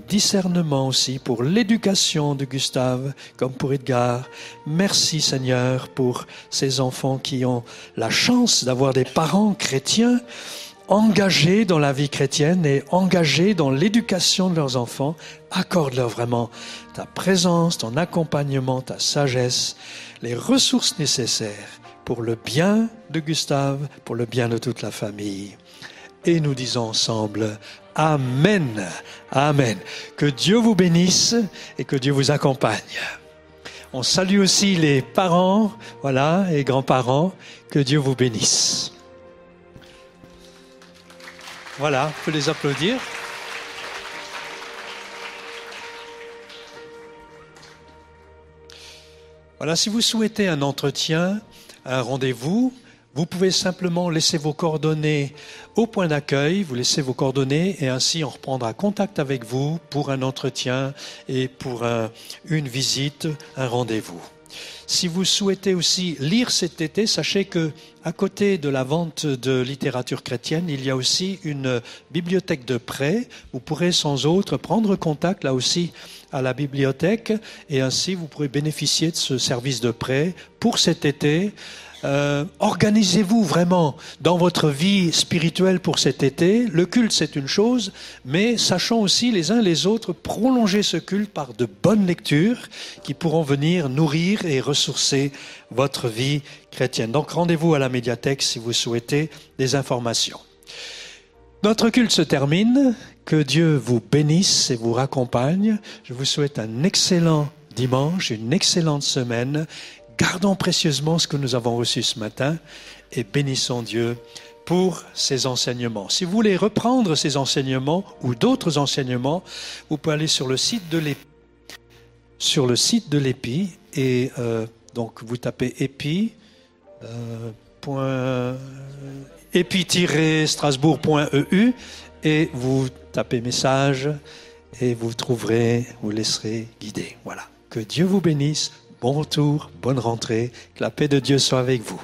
discernement aussi pour l'éducation de Gustave comme pour Edgar. Merci Seigneur pour ces enfants qui ont la chance d'avoir des parents chrétiens engagés dans la vie chrétienne et engagés dans l'éducation de leurs enfants, accorde-leur vraiment ta présence, ton accompagnement, ta sagesse, les ressources nécessaires pour le bien de Gustave, pour le bien de toute la famille. Et nous disons ensemble, Amen, Amen. Que Dieu vous bénisse et que Dieu vous accompagne. On salue aussi les parents, voilà, et grands-parents. Que Dieu vous bénisse. Voilà, on peut les applaudir. Voilà, si vous souhaitez un entretien, un rendez-vous, vous pouvez simplement laisser vos coordonnées au point d'accueil, vous laissez vos coordonnées et ainsi on reprendra contact avec vous pour un entretien et pour un- une visite, un rendez-vous. Si vous souhaitez aussi lire cet été, sachez que à côté de la vente de littérature chrétienne, il y a aussi une bibliothèque de prêt. Vous pourrez sans autre prendre contact là aussi à la bibliothèque et ainsi vous pourrez bénéficier de ce service de prêt pour cet été. Euh, Organisez-vous vraiment dans votre vie spirituelle pour cet été. Le culte, c'est une chose, mais sachons aussi les uns les autres prolonger ce culte par de bonnes lectures qui pourront venir nourrir et ressourcer votre vie chrétienne. Donc rendez-vous à la médiathèque si vous souhaitez des informations. Notre culte se termine. Que Dieu vous bénisse et vous raccompagne. Je vous souhaite un excellent dimanche, une excellente semaine. Gardons précieusement ce que nous avons reçu ce matin et bénissons Dieu pour ces enseignements. Si vous voulez reprendre ces enseignements ou d'autres enseignements, vous pouvez aller sur le site de l'EPI, sur le site de l'EPI et euh, donc vous tapez EPI. euh, epi-strasbourg.eu et vous tapez message et vous trouverez, vous laisserez guider. Voilà. Que Dieu vous bénisse. Bon retour, bonne rentrée. Que la paix de Dieu soit avec vous.